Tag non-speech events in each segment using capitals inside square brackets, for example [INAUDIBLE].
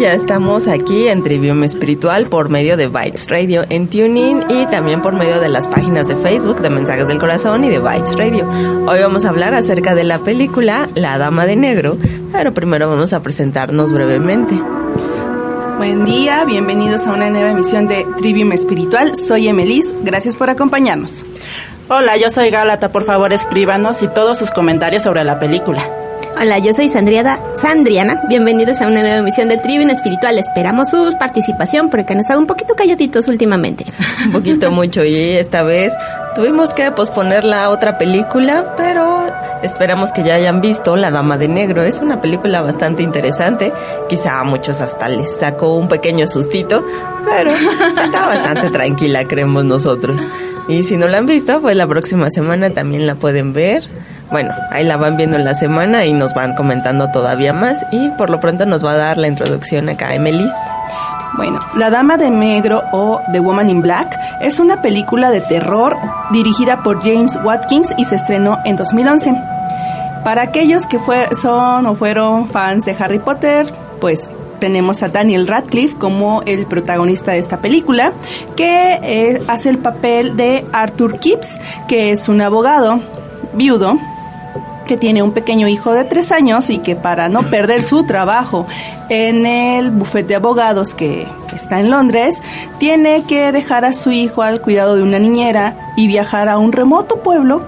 Ya estamos aquí en Trivium Espiritual por medio de Bytes Radio en TuneIn y también por medio de las páginas de Facebook de Mensajes del Corazón y de Bytes Radio. Hoy vamos a hablar acerca de la película La Dama de Negro, pero primero vamos a presentarnos brevemente. Buen día, bienvenidos a una nueva emisión de Trivium Espiritual. Soy Emelis, gracias por acompañarnos. Hola, yo soy Gálata, por favor escríbanos y todos sus comentarios sobre la película. Hola, yo soy Sandriada, Sandriana. Bienvenidos a una nueva emisión de Tribune Espiritual. Esperamos su participación porque han estado un poquito calladitos últimamente. [LAUGHS] un poquito mucho y esta vez tuvimos que posponer la otra película, pero esperamos que ya hayan visto La Dama de Negro. Es una película bastante interesante. Quizá a muchos hasta les sacó un pequeño sustito, pero está bastante [LAUGHS] tranquila, creemos nosotros. Y si no la han visto, pues la próxima semana también la pueden ver bueno, ahí la van viendo en la semana y nos van comentando todavía más y por lo pronto nos va a dar la introducción acá Emelis. Bueno, La Dama de Negro o The Woman in Black es una película de terror dirigida por James Watkins y se estrenó en 2011. Para aquellos que fue, son o fueron fans de Harry Potter, pues tenemos a Daniel Radcliffe como el protagonista de esta película, que eh, hace el papel de Arthur Kipps, que es un abogado viudo que tiene un pequeño hijo de tres años y que para no perder su trabajo en el bufete de abogados que está en Londres, tiene que dejar a su hijo al cuidado de una niñera y viajar a un remoto pueblo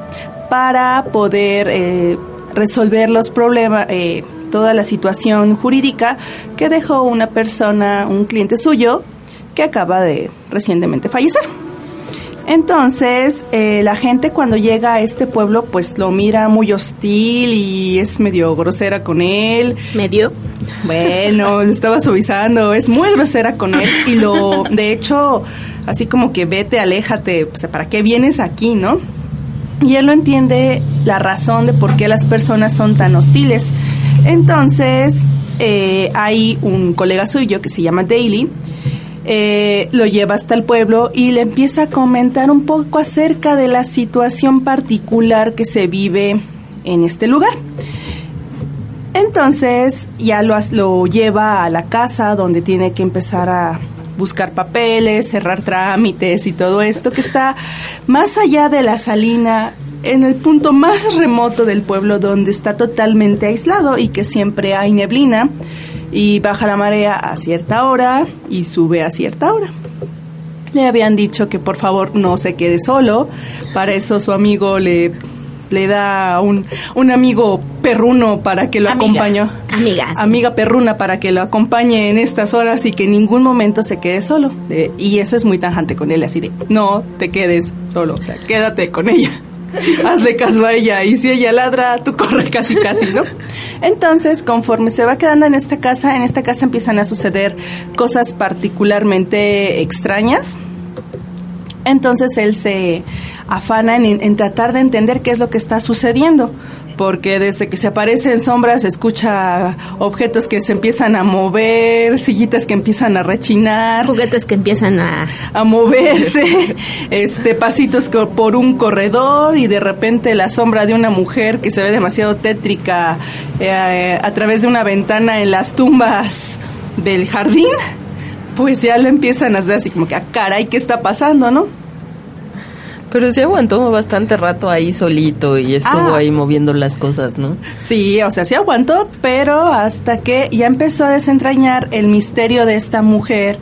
para poder eh, resolver los problemas, eh, toda la situación jurídica que dejó una persona, un cliente suyo, que acaba de recientemente fallecer. Entonces, eh, la gente cuando llega a este pueblo, pues lo mira muy hostil y es medio grosera con él. ¿Medio? Bueno, [LAUGHS] lo estaba suavizando, es muy grosera con él y lo, de hecho, así como que vete, aléjate, o sea, ¿para qué vienes aquí, no? Y él no entiende la razón de por qué las personas son tan hostiles. Entonces, eh, hay un colega suyo que se llama Daly, eh, lo lleva hasta el pueblo y le empieza a comentar un poco acerca de la situación particular que se vive en este lugar. Entonces ya lo, lo lleva a la casa donde tiene que empezar a buscar papeles, cerrar trámites y todo esto que está más allá de la salina, en el punto más remoto del pueblo donde está totalmente aislado y que siempre hay neblina y baja la marea a cierta hora y sube a cierta hora. Le habían dicho que por favor no se quede solo, para eso su amigo le, le da un, un amigo perruno para que lo acompañe. Amiga. Amiga perruna para que lo acompañe en estas horas y que en ningún momento se quede solo. y eso es muy tajante con él, así de, no te quedes solo, o sea, quédate con ella. [LAUGHS] hazle caso a ella y si ella ladra, tú corre casi casi, ¿no? Entonces, conforme se va quedando en esta casa, en esta casa empiezan a suceder cosas particularmente extrañas. Entonces él se afana en, tratar de entender qué es lo que está sucediendo porque desde que se aparece en sombras se escucha objetos que se empiezan a mover, sillitas que empiezan a rechinar, juguetes que empiezan a, a moverse, [LAUGHS] este pasitos por un corredor y de repente la sombra de una mujer que se ve demasiado tétrica eh, a través de una ventana en las tumbas del jardín, pues ya lo empiezan a hacer así como que, a ah, caray, ¿qué está pasando, no? Pero sí aguantó bastante rato ahí solito y estuvo Ah. ahí moviendo las cosas, ¿no? Sí, o sea, sí aguantó, pero hasta que ya empezó a desentrañar el misterio de esta mujer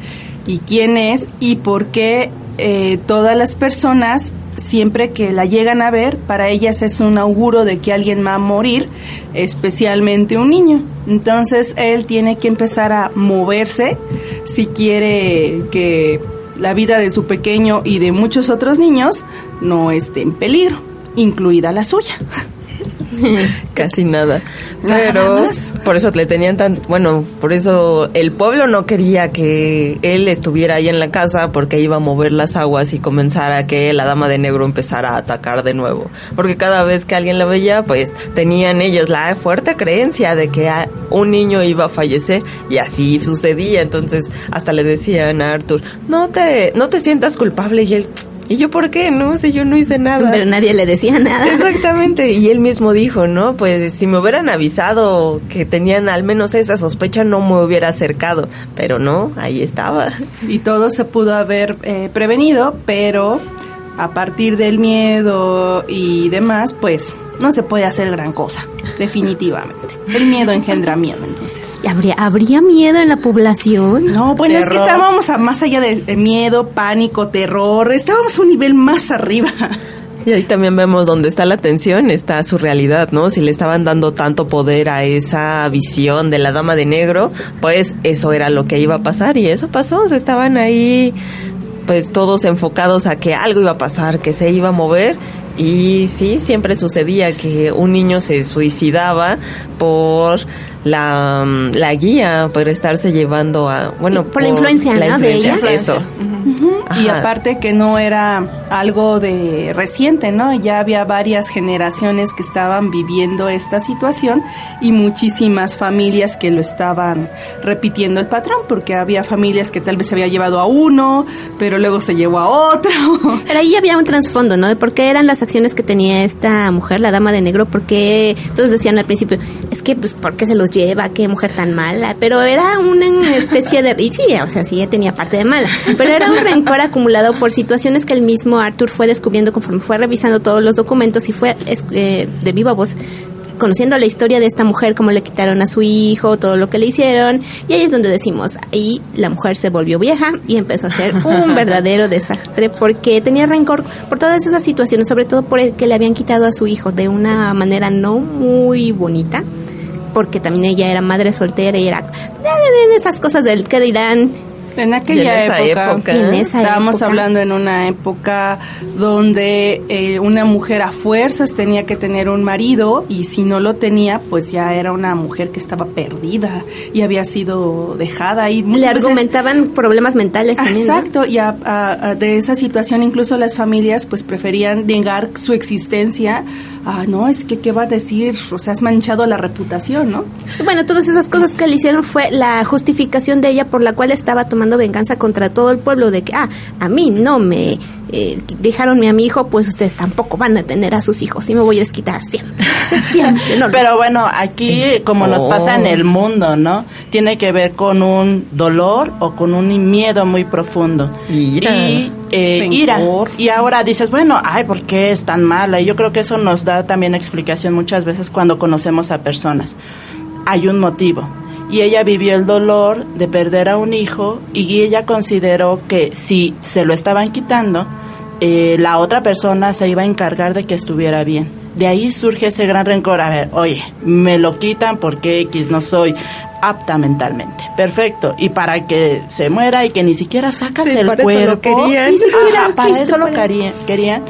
y quién es y por qué eh, todas las personas, siempre que la llegan a ver, para ellas es un auguro de que alguien va a morir, especialmente un niño. Entonces él tiene que empezar a moverse si quiere que la vida de su pequeño y de muchos otros niños no esté en peligro, incluida la suya. [LAUGHS] Casi nada. Nada Pero más. por eso le tenían tan, bueno, por eso el pueblo no quería que él estuviera ahí en la casa porque iba a mover las aguas y comenzara que la dama de negro empezara a atacar de nuevo. Porque cada vez que alguien la veía, pues tenían ellos la fuerte creencia de que un niño iba a fallecer y así sucedía. Entonces hasta le decían a Arthur, no te, no te sientas culpable y él, ¿y yo por qué? No, si yo no hice nada. Pero nadie le decía nada. Exactamente, y él mismo dijo, ¿no? Pues si me hubieran avisado que tenían al menos esa sospecha, no me hubiera acercado. Pero no, ahí estaba. y todo se pudo haber eh, prevenido, pero a partir del miedo y demás, pues no se puede hacer gran cosa, definitivamente. El miedo engendra miedo, entonces. ¿Y ¿Habría, ¿Habría miedo en la población? No, bueno, es que Terror. estábamos a más allá de, de miedo, pánico, terror, estábamos a un nivel más arriba. Y ahí también vemos dónde está la tensión, está su realidad, ¿no? Si le estaban dando tanto poder a esa visión de la dama de negro, pues eso era lo que iba a pasar y eso pasó, se estaban ahí pues todos enfocados a que algo iba a pasar, que se iba a mover y sí, siempre sucedía que un niño se suicidaba por la, mm, la guía, por estarse llevando a, bueno, Y por la influencia, ¿no? de ella. Eso. Y aparte que no era algo de reciente, ¿no? Ya había varias generaciones que estaban viviendo esta situación y muchísimas familias que lo estaban repitiendo el patrón, porque había familias que tal vez se había llevado a uno, pero luego se llevó a otro. [LAUGHS] Pero ahí había un trasfondo, ¿no? De por qué eran las acciones que tenía esta mujer, la dama de negro, porque todos decían al principio, es que, pues, ¿por qué se los lleva? ¿Qué mujer tan mala? Pero era una especie de... Y sí, o sea, sí, tenía parte de mala, pero era un rencor acumulado por situaciones que el mismo Arthur fue descubriendo conforme fue revisando todos los documentos y fue eh, de viva voz conociendo la historia de esta mujer, cómo le quitaron a su hijo, todo lo que le hicieron, y ahí es donde decimos, ahí la mujer se volvió vieja y empezó a ser un [LAUGHS] verdadero desastre porque tenía rencor por todas esas situaciones, sobre todo por el que le habían quitado a su hijo de una manera no muy bonita, porque también ella era madre soltera y era, esas cosas del que dirán, En aquella en época, época. En esa estábamos época. hablando en una época donde eh, una mujer a fuerzas tenía que tener un marido y si no lo tenía, pues ya era una mujer que estaba perdida y había sido dejada y le veces- argumentaban problemas mentales también. ¿no? Exacto, y a- a- a- de esa situación incluso las familias pues preferían negar su existencia. Ah, no, es que qué va a decir, o sea, has manchado la reputación, ¿no? Bueno, todas esas cosas que le hicieron fue la justificación de ella por la cual estaba tomando venganza contra todo el pueblo de que, ah, a mí no me eh, dejaron a mi hijo, pues ustedes tampoco van a tener a sus hijos y me voy a desquitar siempre. [LAUGHS] Siempre, no, Pero bueno, aquí como nos pasa en el mundo, ¿no? Tiene que ver con un dolor o con un miedo muy profundo. Ira. Y eh, ira. Y ahora dices, bueno, ay, ¿por qué es tan mala? Y yo creo que eso nos da también explicación muchas veces cuando conocemos a personas. Hay un motivo. Y ella vivió el dolor de perder a un hijo y ella consideró que si se lo estaban quitando, eh, la otra persona se iba a encargar de que estuviera bien. De ahí surge ese gran rencor. A ver, oye, me lo quitan porque X no soy apta mentalmente. Perfecto. Y para que se muera y que ni siquiera sacas Sí, el para eso lo cuerpo. querían. Ni siquiera, Ajá, para eso lo querían. querían.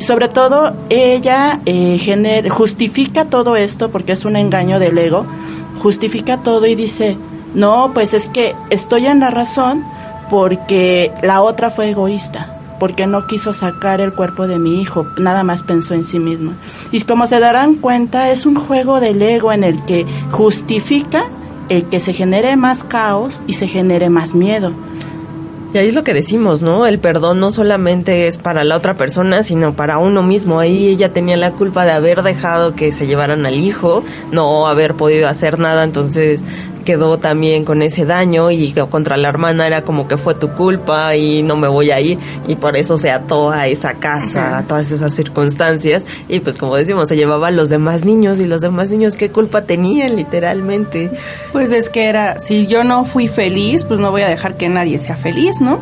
Sobre todo, ella eh, gener- justifica todo esto porque es un engaño del ego. Justifica todo y dice, no, pues es que estoy en la razón porque la otra fue egoísta porque no quiso sacar el cuerpo de mi hijo, nada más pensó en sí misma. Y como se darán cuenta, es un juego del ego en el que justifica el que se genere más caos y se genere más miedo. Y ahí es lo que decimos, ¿no? El perdón no solamente es para la otra persona, sino para uno mismo. Ahí ella tenía la culpa de haber dejado que se llevaran al hijo, no haber podido hacer nada, entonces quedó también con ese daño y contra la hermana era como que fue tu culpa y no me voy a ir y por eso se ató a esa casa, a todas esas circunstancias y pues como decimos, se llevaba a los demás niños y los demás niños qué culpa tenían literalmente. Pues es que era, si yo no fui feliz, pues no voy a dejar que nadie sea feliz, ¿no?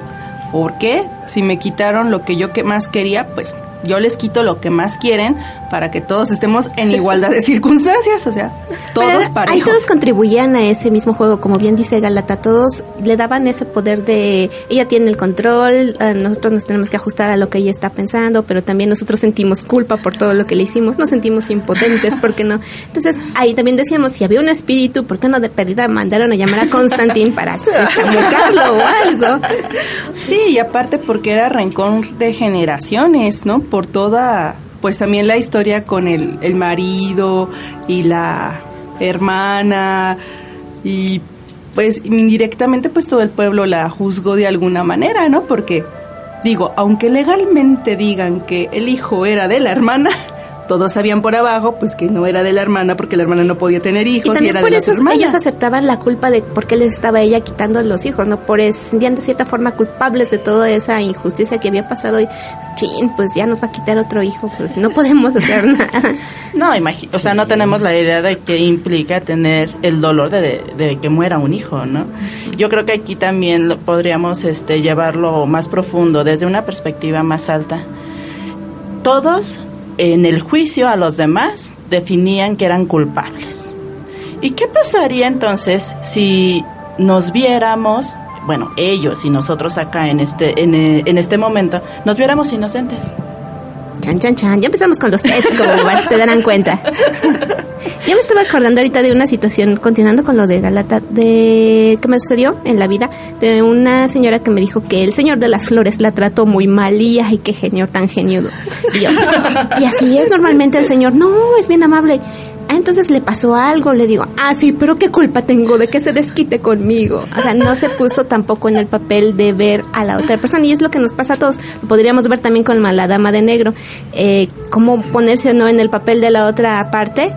¿Por qué? Si me quitaron lo que yo que más quería, pues yo les quito lo que más quieren para que todos estemos en igualdad de circunstancias, o sea, [LAUGHS] todos parejos. Ahí todos contribuían a ese mismo juego, como bien dice Galata, todos le daban ese poder de ella tiene el control, nosotros nos tenemos que ajustar a lo que ella está pensando, pero también nosotros sentimos culpa por todo lo que le hicimos, nos sentimos impotentes, ¿por qué no? Entonces, ahí también decíamos, si había un espíritu, ¿por qué no de pérdida mandaron a llamar a Constantín para chamucarlo o algo? Sí, y aparte porque era rencor de generaciones, ¿no? Por toda, pues también la historia con el, el marido y la hermana y pues indirectamente pues todo el pueblo la juzgó de alguna manera, ¿no? Porque digo, aunque legalmente digan que el hijo era de la hermana, [LAUGHS] todos sabían por abajo pues que no era de la hermana porque la hermana no podía tener hijos y, era por de eso ellos aceptaban la culpa de por qué les estaba ella quitando los hijos no por sentían de cierta forma culpables de toda esa injusticia que había pasado y chin pues ya nos va a quitar otro hijo pues no podemos hacer nada. [LAUGHS] No o sea no tenemos la idea de qué implica tener el dolor de, de, que muera un hijo no yo creo que aquí también podríamos este llevarlo más profundo desde una perspectiva más alta. Todos en el juicio a los demás definían que eran culpables. ¿Y qué pasaría entonces si nos viéramos, bueno, ellos y nosotros acá en este, en, en este momento, nos viéramos inocentes? Chan, chan, chan. Ya empezamos con los tests, como se darán cuenta. [LAUGHS] Yo me estaba acordando ahorita de una situación, continuando con lo de Galata, de que me sucedió en la vida, de una señora que me dijo que el señor de las flores la trató muy mal y ay, qué genio tan geniudo. Y, [LAUGHS] y así es normalmente el señor, no, es bien amable. Ah, entonces le pasó algo, le digo, ah, sí, pero qué culpa tengo de que se desquite conmigo. O sea, no se puso tampoco en el papel de ver a la otra persona y es lo que nos pasa a todos. Lo podríamos ver también con la dama de negro. Eh, cómo ponerse o no en el papel de la otra parte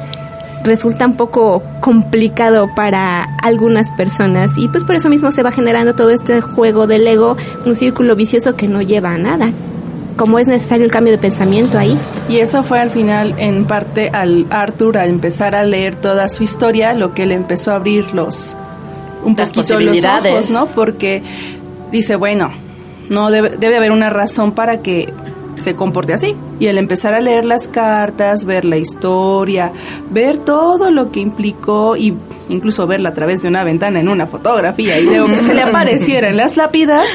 resulta un poco complicado para algunas personas y pues por eso mismo se va generando todo este juego del ego, un círculo vicioso que no lleva a nada cómo es necesario el cambio de pensamiento ahí. Y eso fue al final, en parte, al Arthur, al empezar a leer toda su historia, lo que le empezó a abrir los un poquito los ojos, ¿no? Porque dice, bueno, no debe, debe haber una razón para que se comporte así. Y el empezar a leer las cartas, ver la historia, ver todo lo que implicó y incluso verla a través de una ventana en una fotografía y luego que se le [LAUGHS] apareciera en las lápidas,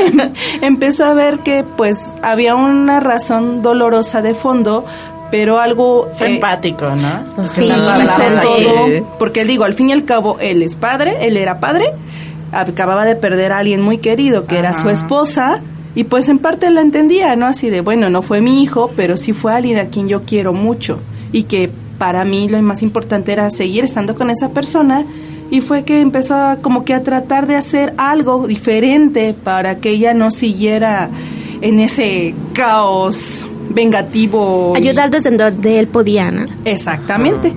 [LAUGHS] empezó a ver que pues había una razón dolorosa de fondo, pero algo eh, empático, ¿no? Sí, porque digo, al fin y al cabo él es padre, él era padre, acababa de perder a alguien muy querido que era su esposa y pues en parte la entendía, ¿no? Así de, bueno, no fue mi hijo, pero sí fue alguien a quien yo quiero mucho y que para mí lo más importante era seguir estando con esa persona y fue que empezó a, como que a tratar de hacer algo diferente para que ella no siguiera en ese caos vengativo. Ayudar desde donde él podía, ¿no? Exactamente.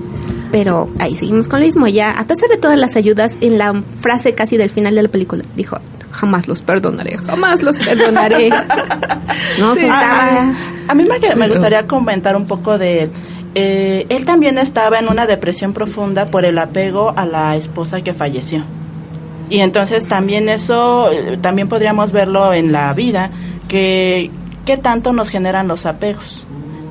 Pero ahí seguimos con lo mismo. Ya, a pesar de todas las ayudas, en la frase casi del final de la película, dijo, jamás los perdonaré, jamás los perdonaré. [LAUGHS] no A, mí me, gustaría comentar un poco de eh, él también estaba en una depresión profunda por el apego a la esposa que falleció. Y entonces también eso, eh, también podríamos verlo en la vida, que qué tanto nos generan los apegos.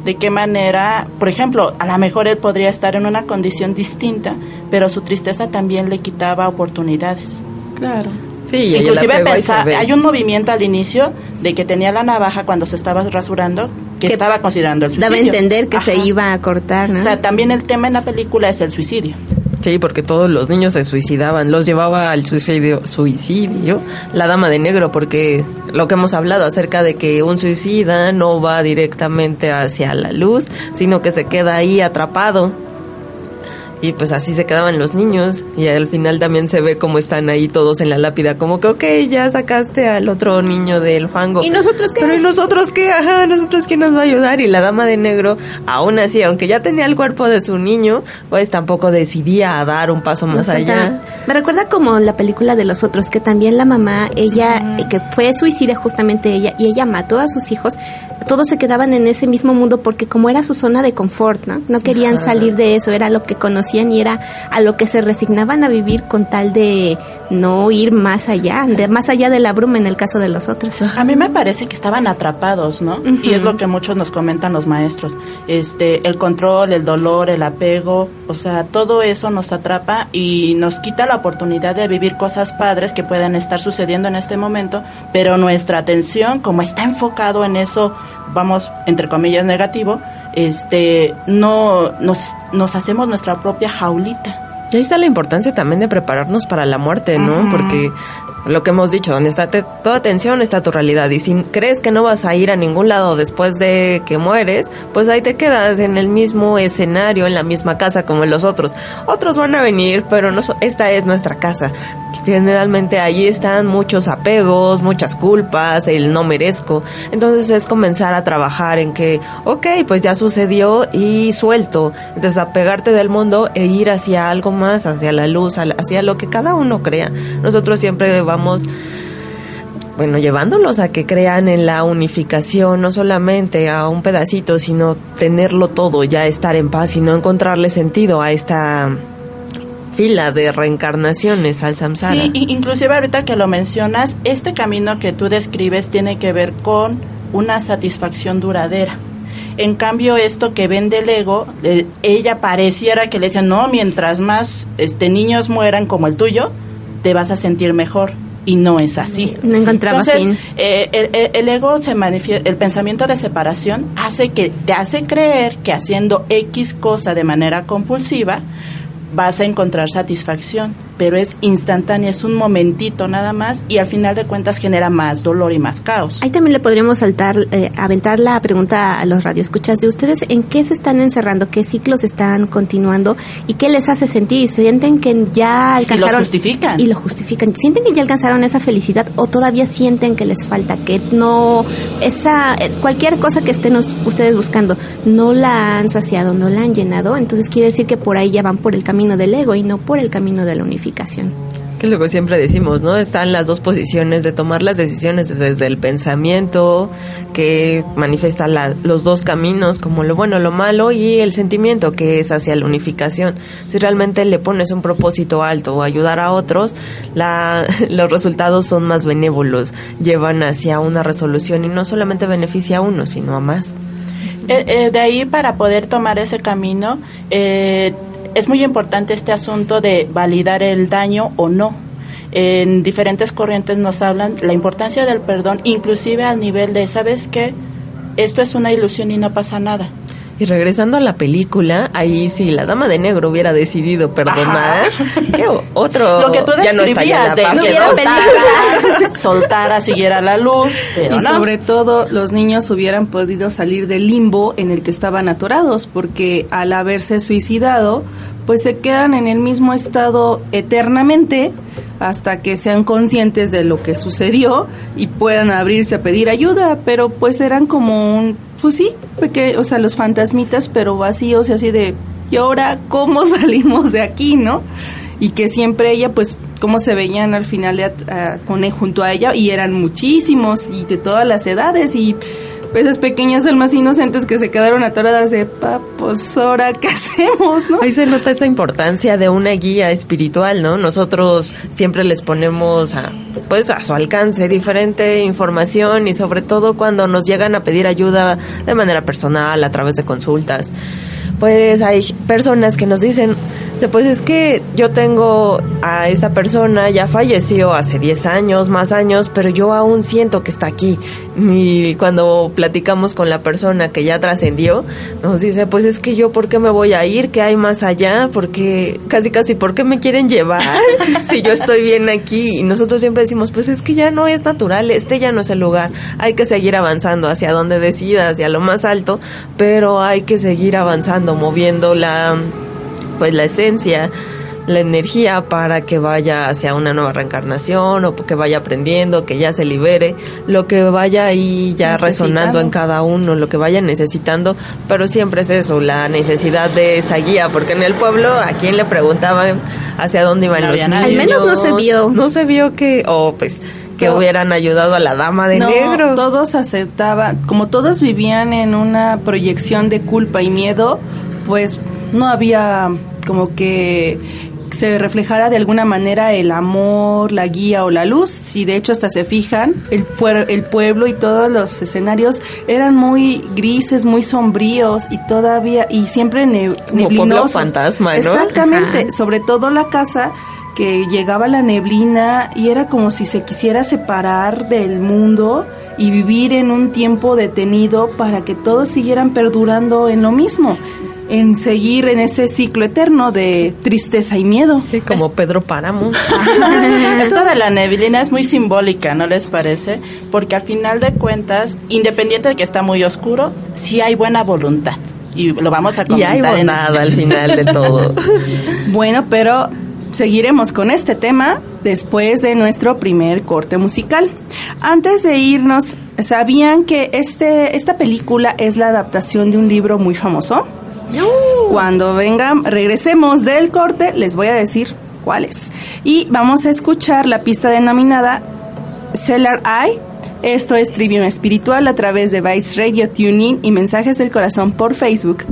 De qué manera, por ejemplo, a lo mejor él podría estar en una condición distinta, pero su tristeza también le quitaba oportunidades. Claro. Sí, inclusive pensar, hay un movimiento al inicio de que tenía la navaja cuando se estaba rasurando que, estaba considerando el suicidio. Daba a entender que se iba a cortar, ¿no? O sea, también el tema en la película es el suicidio. Sí, porque todos los niños se suicidaban, los llevaba al suicidio, suicidio la dama de negro, porque lo que hemos hablado acerca de que un suicida no va directamente hacia la luz, sino que se queda ahí atrapado y pues así se quedaban los niños y al final también se ve cómo están ahí todos en la lápida, como que, ok, ya sacaste al otro niño del fango. ¿Y nosotros qué? Pero ¿y nosotros qué? Ajá, nosotros quién nos va a ayudar. Y la dama de negro, aún así, aunque ya tenía el cuerpo de su niño, pues tampoco decidía a dar un paso más allá. Me recuerda como la película de los otros, que también la mamá, ella, que fue suicida justamente ella, y ella mató a sus hijos, todos se quedaban en ese mismo mundo porque como era su zona de confort, ¿no? No querían salir de eso, era lo que conocían y era a lo que se resignaban a vivir con tal de no ir más allá, de más allá de la bruma en el caso de los otros. A mí me parece que estaban atrapados, ¿no? Y es lo que muchos nos comentan los maestros. Este, el control, el dolor, el apego, o sea, todo eso nos atrapa y nos quita la oportunidad de vivir cosas padres que pueden estar sucediendo en este momento, pero nuestra atención, como está enfocado en eso, vamos, entre comillas, negativo, este, no nos, nos hacemos nuestra propia jaulita. Y ahí está la importancia también de prepararnos para la muerte, ¿no? Porque lo que hemos dicho, donde está toda atención está tu realidad. Y si crees que no vas a ir a ningún lado después de que mueres, pues ahí te quedas en el mismo escenario, en la misma casa como los otros. Otros van a venir, pero no, esta es nuestra casa. Generalmente ahí están muchos apegos, muchas culpas, el no merezco. Entonces es comenzar a trabajar en que, ok, pues ya sucedió y suelto. Entonces apegarte del mundo e ir hacia algo más, hacia la luz, hacia lo que cada uno crea. Nosotros siempre vamos bueno, llevándolos a que crean en la unificación, no solamente a un pedacito, sino tenerlo todo, ya estar en paz y no encontrarle sentido a esta fila de reencarnaciones al samsara. Sí, inclusive ahorita que lo mencionas, este camino que tú describes tiene que ver con una satisfacción duradera. En cambio, esto que vende el ego, eh, ella pareciera que le dicen, no, mientras más este, niños mueran como el tuyo, te vas a sentir mejor y no es así. No encontraba Entonces, eh, el, ego se manifiesta, el pensamiento de separación hace que te hace creer que haciendo X cosa de manera compulsiva vas a encontrar satisfacción pero es instantánea, es un momentito nada más y al final de cuentas genera más dolor y más caos. Ahí también le podríamos saltar, eh, aventar la pregunta a los radioescuchas de ustedes, ¿en qué se están encerrando? ¿Qué ciclos están continuando? ¿Y qué les hace sentir? ¿Sienten que ya alcanzaron? Y lo justifican. Y lo justifican. ¿Sienten que ya alcanzaron esa felicidad o todavía sienten que les falta? Que no, esa, eh, cualquier cosa que estén ustedes buscando, no la han saciado, no la han llenado, entonces quiere decir que por ahí ya van por el camino del ego y no por el camino de la unificación. Que luego siempre decimos, ¿no? Están las dos posiciones de tomar las decisiones desde el pensamiento, que manifiesta los dos caminos, como lo bueno, lo malo, y el sentimiento, que es hacia la unificación. Si realmente le pones un propósito alto o ayudar a otros, la, [LAUGHS] los resultados son más benévolos, llevan hacia una resolución y no solamente beneficia a uno, sino a más. Eh, eh, de ahí para poder tomar ese camino, eh, es muy importante este asunto de validar el daño o no. En diferentes corrientes nos hablan la importancia del perdón, inclusive al nivel de, ¿sabes qué? Esto es una ilusión y no pasa nada. Y regresando a la película, ahí si la dama de negro hubiera decidido perdonar, ¿qué otro Lo que tú ya no estaría de que soltara, siguiera la luz. y sobre todo los niños hubieran podido salir del limbo en el que estaban atorados, porque al haberse suicidado, pues se quedan en el mismo estado eternamente hasta que sean conscientes de lo que sucedió y puedan abrirse a pedir ayuda, pero pues eran como un pues sí, porque, o sea, los fantasmitas, pero vacíos y así de, ¿y ahora cómo [LAUGHS] salimos de aquí, no? Y que siempre ella, pues, cómo se veían al final de, con, junto a ella, y eran muchísimos, y de todas las edades, y esas pequeñas almas inocentes que se quedaron atoradas de, pues ahora, ¿qué hacemos? ¿no? Ahí se nota esa importancia de una guía espiritual, ¿no? Nosotros siempre les ponemos a, pues, a su alcance diferente información y sobre todo cuando nos llegan a pedir ayuda de manera personal, a través de consultas pues hay personas que nos dicen, pues es que yo tengo a esta persona, ya falleció hace 10 años, más años, pero yo aún siento que está aquí. Y cuando platicamos con la persona que ya trascendió, nos dice, pues es que yo, ¿por qué me voy a ir? ¿Qué hay más allá? Porque casi, casi, ¿por qué me quieren llevar? [LAUGHS] si yo estoy bien aquí. Y nosotros siempre decimos, pues es que ya no es natural, este ya no es el lugar. Hay que seguir avanzando hacia donde decida, hacia lo más alto, pero hay que seguir avanzando moviendo la pues la esencia la energía para que vaya hacia una nueva reencarnación o que vaya aprendiendo, que ya se libere, lo que vaya ahí ya resonando en cada uno, lo que vaya necesitando, pero siempre es eso, la necesidad de esa guía, porque en el pueblo a quién le preguntaban hacia dónde iban los niños. Al menos no se vio. No se vio que, o pues que hubieran ayudado a la dama de negro. Todos aceptaban, como todos vivían en una proyección de culpa y miedo, pues no había como que se reflejara de alguna manera el amor, la guía o la luz. Si de hecho hasta se fijan, el, el pueblo y todos los escenarios eran muy grises, muy sombríos y todavía, y siempre ne Como fantasma, ¿no? Exactamente, sobre todo la casa que llegaba la neblina y era como si se quisiera separar del mundo y vivir en un tiempo detenido para que todos siguieran perdurando en lo mismo en seguir en ese ciclo eterno de tristeza y miedo. como Pedro Páramo. [LAUGHS] Esto de la neblina es muy simbólica, ¿no les parece? Porque al final de cuentas, independiente de que está muy oscuro, sí hay buena voluntad. Y lo vamos a comentar. Y hay bondad al final de todo. [LAUGHS] bueno, pero seguiremos con este tema después de nuestro primer corte musical. Antes de irnos, ¿sabían que este, esta película es la adaptación de un libro muy famoso? Cuando vengan, regresemos del corte, les voy a decir cuáles. Y vamos a escuchar la pista denominada Cellar Eye. Esto es Trivium Espiritual a través de Vice Radio Tuning y Mensajes del Corazón por Facebook.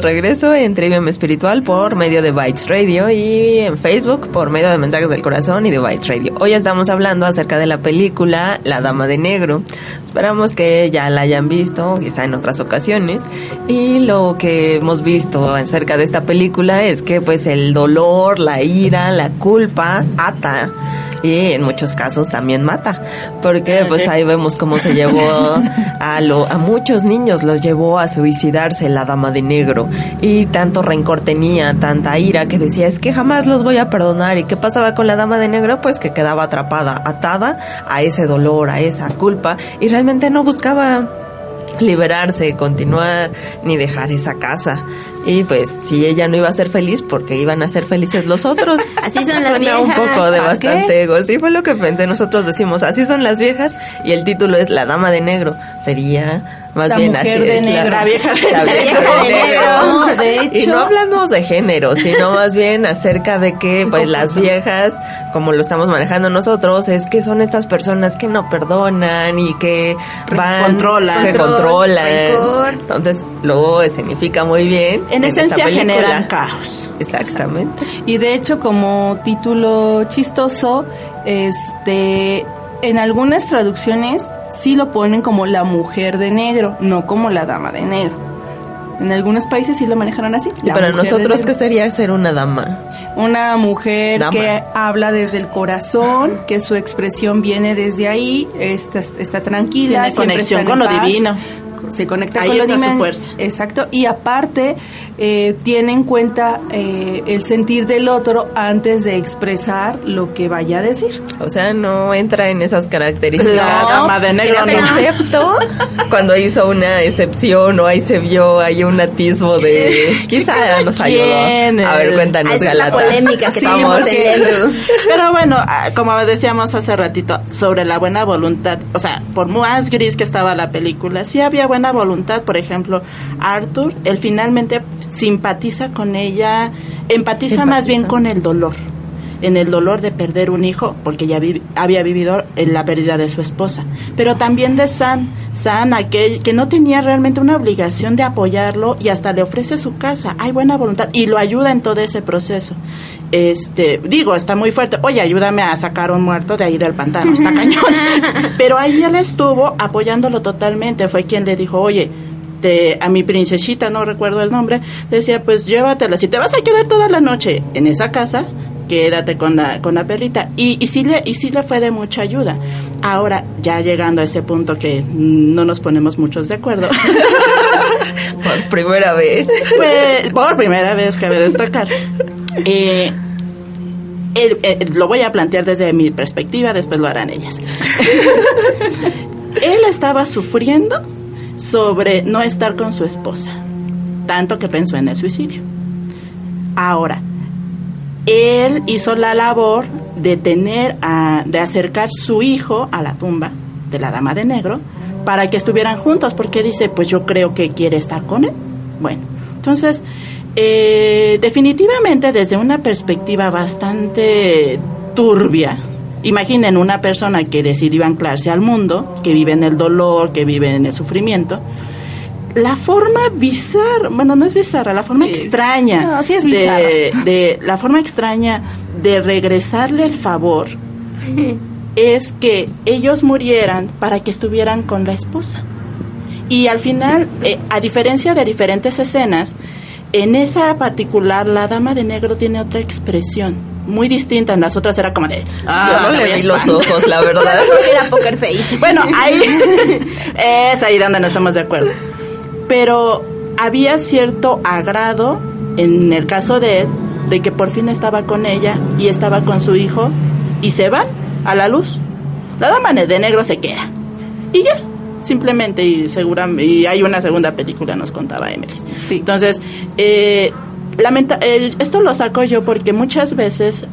Regreso en Trivium Espiritual por medio de Bytes Radio y en Facebook por medio de Mensajes del Corazón y de Bytes Radio. Hoy estamos hablando acerca de la película La Dama de Negro. Esperamos que ya la hayan visto, quizá en otras ocasiones. Y lo que hemos visto acerca de esta película es que pues el dolor, la ira, la culpa ata y en muchos casos también mata, porque pues ahí vemos cómo se llevó [LAUGHS] a, lo, a muchos niños, los llevó a suicidarse la dama de negro y tanto rencor tenía, tanta ira que decía es que jamás los voy a perdonar y qué pasaba con la dama de negro pues que quedaba atrapada, atada a ese dolor, a esa culpa y realmente no buscaba liberarse, continuar, ni dejar esa casa. Y pues si ella no iba a ser feliz, porque iban a ser felices los otros. [LAUGHS] Así son [LAUGHS] las viejas. un poco de ¿para bastante qué? ego. Sí, fue lo que pensé. Nosotros decimos, así son las viejas y el título es La Dama de Negro. Sería más La bien mujer así. de es, negro. La, La vieja de- [LAUGHS] la vieja de negro. [LAUGHS] No, de Y hecho- no hablamos de género, sino más bien acerca de que pues las viejas, como lo estamos manejando nosotros, es que son estas personas que no perdonan y que van Controlan. que Control, controlan. rencor. Entonces lo significa muy bien. En esta esencia generan caos. Exactamente. Y de hecho, como título chistoso, este, en algunas traducciones sí lo ponen como la mujer de negro, no como la dama de negro. En algunos países sí lo manejaron así. Y para nosotros. ¿qué sería ser una dama? Una mujer Dama. que habla desde el corazón, que su expresión viene desde ahí, está, está tranquila, Tiene conexión está con lo paz, divino. Se conecta Ahí con lo divino. fuerza. Exacto. Y aparte, eh, tiene en cuenta eh, el sentir del otro antes de expresar lo que vaya a decir. O sea, no entra en esas características. La dama de negro no. no. Excepto [LAUGHS] cuando hizo una excepción o ahí se vio ahí un atisbo de... Quizá nos ayudó. A ver, cuéntanos, esa es la Galata. polémica que Sí, porque- Lembu. [LAUGHS] Pero bueno, ah, como decíamos hace ratito, sobre la buena voluntad, o sea, por más gris que estaba la película, sí había buena voluntad. Por ejemplo, Arthur, él finalmente simpatiza con ella, empatiza más bien con el dolor, en el dolor de perder un hijo, porque ya vi- había vivido en la pérdida de su esposa, pero también de Sam, Sam, aquel que no tenía realmente una obligación de apoyarlo y hasta le ofrece su casa, hay buena voluntad y lo ayuda en todo ese proceso. Este, digo, está muy fuerte. Oye, ayúdame a sacar un muerto de ahí del pantano, está [LAUGHS] cañón. Pero ahí él estuvo apoyándolo totalmente. Fue quien le dijo, oye, te- a mi princesita, no recuerdo el nombre, decía, pues llévatela. Si te vas a quedar toda la noche en esa casa, quédate con la, con la perrita. Y, y, sí le, y sí le fue de mucha ayuda. Ahora, ya llegando a ese punto que no nos ponemos muchos de acuerdo, [LAUGHS] Por primera vez. pues, por primera vez cabe destacar. Eh, el- el- lo voy a plantear desde mi perspectiva, después lo harán ellas. [LAUGHS] Él estaba sufriendo sobre no estar con su esposa, tanto que pensó en el suicidio. Ahora, él hizo la labor de tener a, de acercar su hijo a la tumba de la dama de negro para que estuvieran juntos, porque dice, pues yo creo que quiere estar con él. Bueno, entonces, eh, definitivamente desde una perspectiva bastante turbia, imaginen una persona que decidió anclarse al mundo, que vive en el dolor, que vive en el sufrimiento, la forma bizarra, bueno, no es bizarra, la forma Sí. extraña, No, sí es de- de la forma extraña de regresarle el favor [LAUGHS] es que ellos murieran para que estuvieran con la esposa. Y al final, eh, a diferencia de diferentes escenas, en esa particular la dama de negro tiene otra expresión muy distinta. En las otras era como de... "Ah, Yo no le vi los espantar". ojos, la verdad. [LAUGHS] Era poker face. Bueno, ahí [LAUGHS] es ahí donde no estamos de acuerdo. Pero había cierto agrado en el caso de él de que por fin estaba con ella y estaba con su hijo y se van a la luz. La dama de negro se queda y ya, simplemente y seguramente y hay una segunda película nos contaba Emily. Sí. Entonces, eh, lamenta- esto lo saco yo porque muchas veces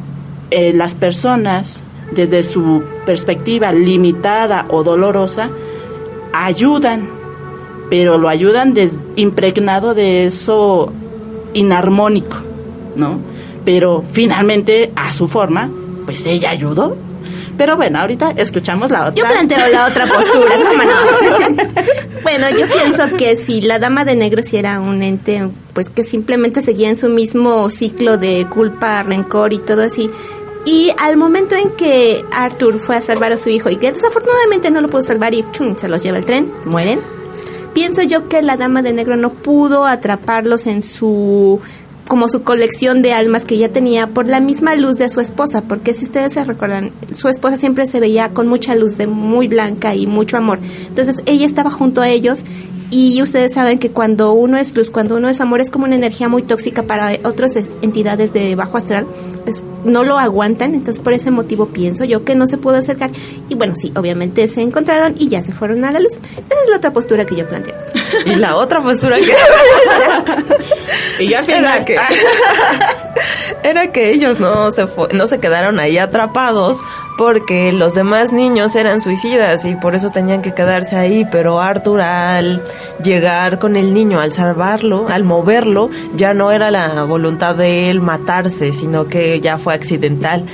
eh, las personas, desde su perspectiva limitada o dolorosa, ayudan, pero lo ayudan impregnado de eso inarmónico, ¿no? Pero finalmente, a su forma, pues ella ayudó. Pero bueno, ahorita escuchamos la otra. Yo planteo la otra postura, ¿cómo no? [LAUGHS] bueno, yo pienso que si la dama de negro si era un ente, pues que simplemente seguía en su mismo ciclo de culpa, rencor y todo así. Y al momento en que Arthur fue a salvar a su hijo y que desafortunadamente no lo pudo salvar y chum, se los lleva el tren, mueren. Pienso yo que la dama de negro no pudo atraparlos en su como su colección de almas que ya tenía por la misma luz de su esposa, porque si ustedes se recuerdan, su esposa siempre se veía con mucha luz, de muy blanca y mucho amor. Entonces ella estaba junto a ellos y ustedes saben que cuando uno es luz, cuando uno es amor, es como una energía muy tóxica para otras entidades de bajo astral. No lo aguantan, entonces por ese motivo pienso yo que no se pudo acercar. Y bueno, sí, obviamente se encontraron y ya se fueron a la luz. Esa es la otra postura que yo planteo. Y la otra postura que... [LAUGHS] y yo al final... Era que, [LAUGHS] era que ellos no se, no se quedaron ahí atrapados porque los demás niños eran suicidas y por eso tenían que quedarse ahí, pero Arthur al llegar con el niño, al salvarlo, al moverlo, ya no era la voluntad de él matarse, sino que ya fue accidental.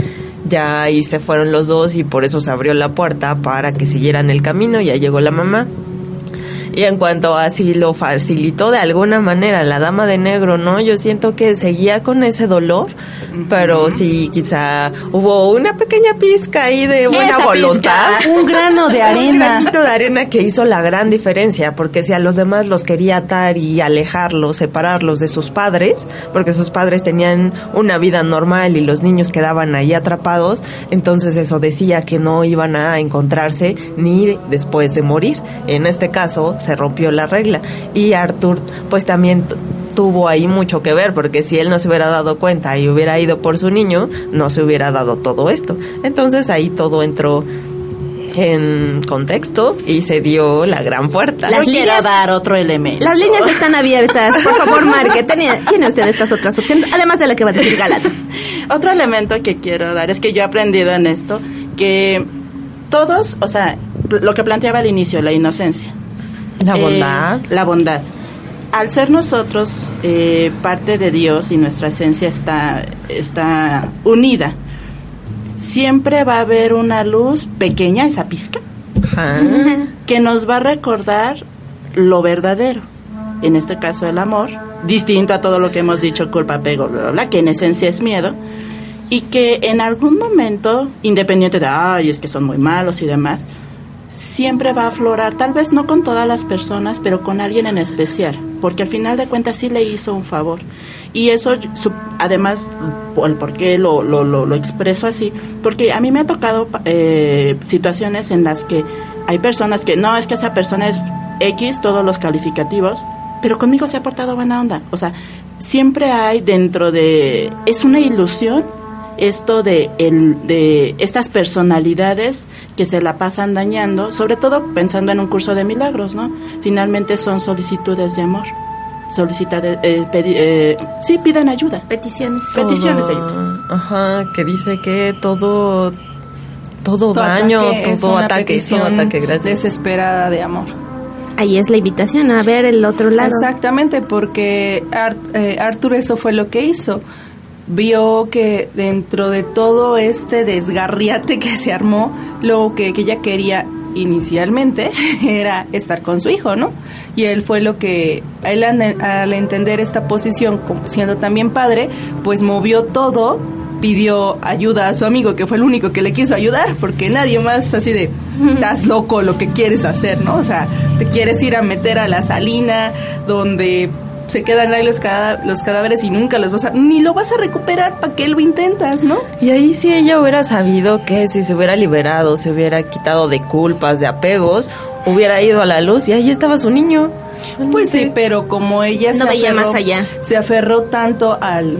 Ya ahí se fueron los dos y por eso se abrió la puerta para que siguieran el camino, ya llegó la mamá. Y en cuanto así lo facilitó de alguna manera la dama de negro, ¿no? Yo siento que seguía con ese dolor, pero sí, quizá hubo una pequeña pizca ahí de buena voluntad. un grano de [LAUGHS] arena. Un granito de arena que hizo la gran diferencia, porque si a los demás los quería atar y alejarlos, separarlos de sus padres, porque sus padres tenían una vida normal y los niños quedaban ahí atrapados, entonces eso decía que no iban a encontrarse ni después de morir. En este caso, se rompió la regla. Y Arthur, pues también tuvo ahí mucho que ver, porque si él no se hubiera dado cuenta y hubiera ido por su niño, no se hubiera dado todo esto. Entonces ahí todo entró en contexto y se dio la gran puerta. Las líneas, dar otro elemento. Las líneas están abiertas. Por favor, Marque, tiene usted estas otras opciones, además de la que va a decir Galata. [LAUGHS] otro elemento que quiero dar es que yo he aprendido en esto que todos, o sea, lo que planteaba al inicio, la inocencia la eh, bondad. la bondad. Al ser nosotros eh, parte de Dios y nuestra esencia está, está unida, siempre va a haber una luz pequeña, esa pizca, [LAUGHS] que nos va a recordar lo verdadero. En este caso el amor, distinto a todo lo que hemos dicho, culpa, apego, que en esencia es miedo, y que en algún momento, independiente de, ay, es que son muy malos y demás, siempre va a aflorar, tal vez no con todas las personas, pero con alguien en especial, porque al final de cuentas sí le hizo un favor. Y eso, además, por, ¿por qué lo, lo, lo, expreso así? Porque a mí me ha tocado eh, situaciones en las que hay personas que, no, es que esa persona es X, todos los calificativos, pero conmigo se ha portado buena onda. O sea, siempre hay dentro de... Es una ilusión esto de, el, de estas personalidades que se la pasan dañando, sobre todo pensando en un curso de milagros, ¿no? Finalmente son solicitudes de amor. Solicita eh, eh, sí, piden ayuda. Peticiones. Peticiones de ayuda. Ajá, que dice que todo todo, daño, todo ataque, todo ataque, gracias. Desesperada de amor. Ahí es la invitación a ver el otro lado. Exactamente, porque eh, Arthur eso fue lo que hizo vio que dentro de todo este desgarriate que se armó, lo que, ella quería inicialmente [LAUGHS] era estar con su hijo, ¿no? Y él fue lo que, él al, entender esta posición, siendo también padre, pues movió todo, pidió ayuda a su amigo, que fue el único que le quiso ayudar, porque nadie más así de, estás loco lo que quieres hacer, ¿no? O sea, te quieres ir a meter a la salina, donde se quedan ahí los, los cadáveres y nunca los vas a, ni lo vas a recuperar, ¿para qué lo intentas, no? Y ahí si ella hubiera sabido que si se hubiera liberado, se hubiera quitado de culpas, de apegos, hubiera ido a la luz y ahí estaba su niño. Pues sí, pero como ella no veía más allá. Se aferró tanto al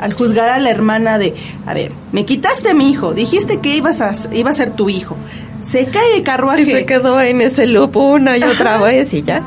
al juzgar a la hermana de, a ver, me quitaste a mi hijo, dijiste que ibas a, iba a ser tu hijo, se cae el carruaje. Y se quedó en ese loop una y otra vez y ya.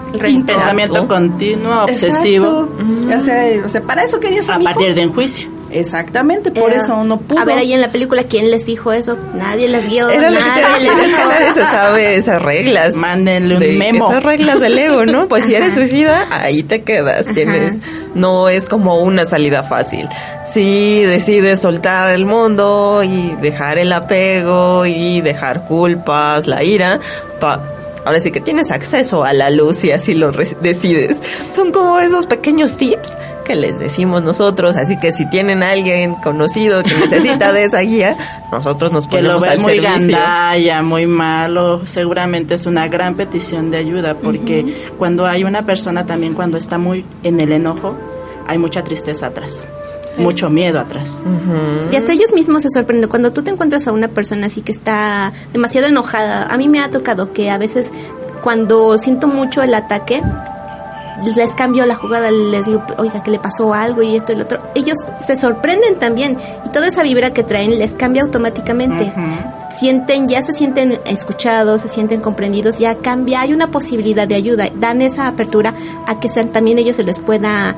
Pensamiento continuo, obsesivo. o, sea, para eso querías a partir de enjuicio. Exactamente, por eso no pudo. A ver, ahí en la película, ¿quién les dijo eso? Nadie les guió, Era nadie les dijo. Nadie se sabe esas reglas. Mándenle un memo. Esas reglas del ego, ¿no? [LAUGHS] Pues si eres suicida, ahí te quedas. Tienes, no es como una salida fácil. Si decides soltar el mundo y dejar el apego y dejar culpas, la ira, pa ahora sí que tienes acceso a la luz y así lo decides. Son como esos pequeños tips que les decimos nosotros, así que si tienen a alguien conocido que necesita de esa guía, nosotros nos ponemos que lo al muy gandalla, muy malo, seguramente es una gran petición de ayuda porque cuando hay una persona también cuando está muy en el enojo, hay mucha tristeza atrás mucho miedo atrás. Y hasta ellos mismos se sorprenden. Cuando tú te encuentras a una persona así que está demasiado enojada, a mí me ha tocado que a veces cuando siento mucho el ataque, les cambio la jugada, les digo, oiga, que le pasó algo y esto y lo otro. Ellos se sorprenden también y toda esa vibra que traen les cambia automáticamente. sienten, ya se sienten escuchados, se sienten comprendidos, ya cambia, hay una posibilidad de ayuda, dan esa apertura a que sean, también ellos se les pueda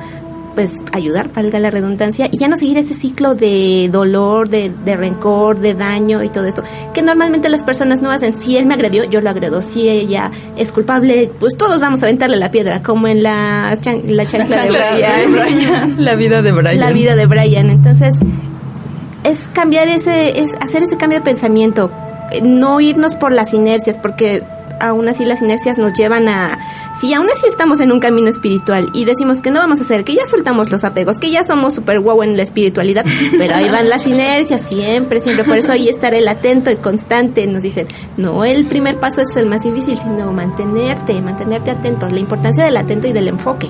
pues ayudar, valga la redundancia, y ya no seguir ese ciclo de dolor, de, de, rencor, de daño y todo esto, que normalmente las personas no hacen. Si él me agredió, yo lo agredo. Si ella es culpable, pues todos vamos a aventarle la piedra, como en la, chan la chancla de, Brian. de Brian. La vida de Brian. La vida de Brian. Entonces, es cambiar ese, es hacer ese cambio de pensamiento, no irnos por las inercias, porque aún así las inercias nos llevan a, si aún así estamos en un camino espiritual y decimos que no vamos a hacer, que ya soltamos los apegos, que ya somos super wow en la espiritualidad, [LAUGHS] pero ahí van las inercias siempre, siempre, por eso ahí estar el atento y constante, nos dicen, no el primer paso es el más difícil, sino mantenerte, mantenerte atento, la importancia del atento y del enfoque.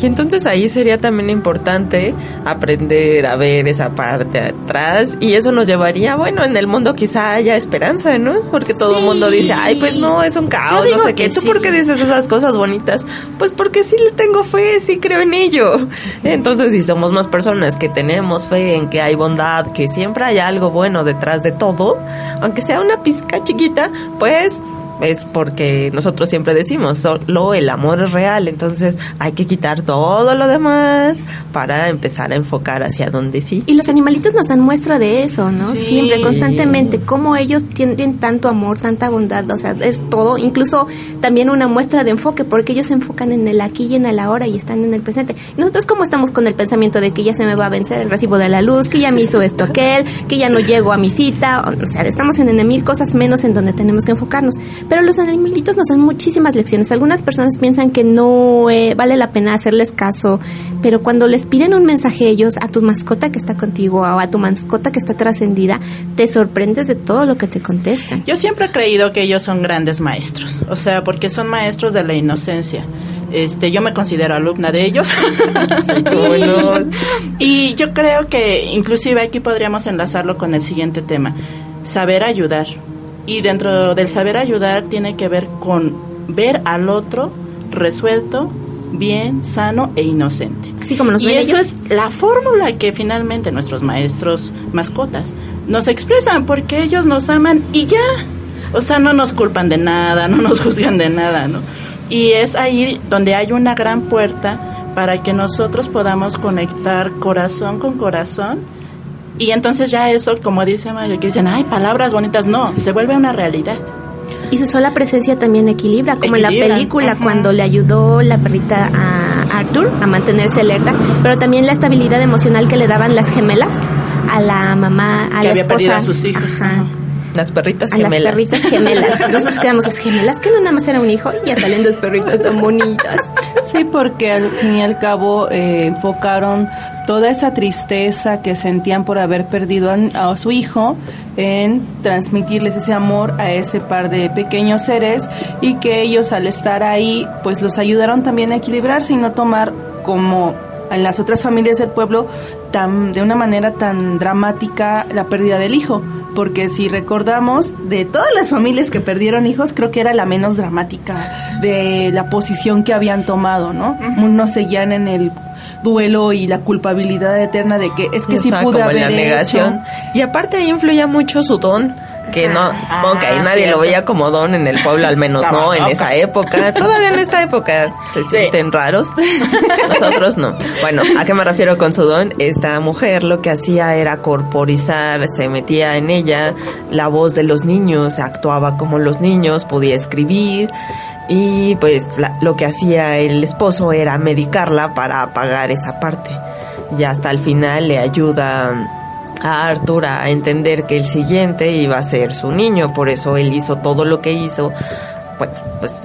Y entonces ahí sería también importante aprender a ver esa parte atrás y eso nos llevaría, bueno, en el mundo quizá haya esperanza, ¿no? Porque todo el mundo dice, ay, pues no, es un caos, no sé qué. ¿Tú por qué dices esas cosas bonitas? Pues porque sí le tengo fe, sí creo en ello. Entonces, si somos más personas que tenemos fe en que hay bondad, que siempre hay algo bueno detrás de todo, aunque sea una pizca chiquita, pues es porque nosotros siempre decimos, solo el amor es real, entonces hay que quitar todo lo demás para empezar a enfocar hacia donde sí. Y los animalitos nos dan muestra de eso, ¿no? Sí. Siempre, constantemente, cómo ellos tienen tanto amor, tanta bondad, o sea, es todo, incluso también una muestra de enfoque, porque ellos se enfocan en el aquí y en el ahora y están en el presente. Y nosotros cómo estamos con el pensamiento de que ya se me va a vencer el recibo de la luz, que ya me hizo esto aquel, que ya no llego a mi cita, o sea, estamos en mil cosas menos en donde tenemos que enfocarnos pero los animalitos nos dan muchísimas lecciones. Algunas personas piensan que no eh, vale la pena hacerles caso, pero cuando les piden un mensaje ellos a tu mascota que está contigo o a tu mascota que está trascendida, te sorprendes de todo lo que te contestan. Yo siempre he creído que ellos son grandes maestros, o sea, porque son maestros de la inocencia. Este, yo me considero alumna de ellos. [LAUGHS] y yo creo que inclusive aquí podríamos enlazarlo con el siguiente tema, saber ayudar y dentro del saber ayudar tiene que ver con ver al otro resuelto, bien, sano e inocente. Así como y eso es la fórmula que finalmente nuestros maestros mascotas nos expresan porque ellos nos aman y ya. O sea, no nos culpan de nada, [LAUGHS] no nos juzgan de nada, ¿no? Y es ahí donde hay una gran puerta para que nosotros podamos conectar corazón con corazón y entonces ya eso, como dice Mayo, que dicen, ay, palabras bonitas, no, se vuelve una realidad. Y su sola presencia también equilibra, como en la película cuando le ayudó la perrita a Arthur a mantenerse alerta, pero también la estabilidad emocional que le daban las gemelas a la mamá, a que la había esposa. A sus hijos. Ajá. Las perritas a gemelas. las perritas gemelas. [LAUGHS] Nosotros quedamos las gemelas, que no nada más era un hijo y ya salen dos perritas tan bonitas. Sí, porque al fin y al cabo eh, enfocaron toda esa tristeza que sentían por haber perdido a, a, su hijo en transmitirles ese amor a ese par de pequeños seres y que ellos al estar ahí pues los ayudaron también a equilibrarse y no tomar como en las otras familias del pueblo tan de una manera tan dramática la pérdida del hijo porque si recordamos de todas las familias que perdieron hijos creo que era la menos dramática de la posición que habían tomado no unos seguían en el duelo y la culpabilidad eterna de que es que sí pude haber la negación. hecho. Y aparte ahí influía mucho su don que no, supongo que ahí nadie cierto. lo veía como don en el pueblo, al menos Estaba no en esa época. Todavía en esta época se sienten raros. [LAUGHS] Nosotros no. Bueno, ¿a qué me refiero con su don? Esta mujer lo que hacía era corporizar, se metía en ella la voz de los niños, actuaba como los niños, podía escribir y pues la- lo que hacía el esposo era medicarla para apagar esa parte. Y hasta el final le ayuda a Arthur a entender que el siguiente iba a ser su niño, por eso él hizo todo lo que hizo. Bueno, pues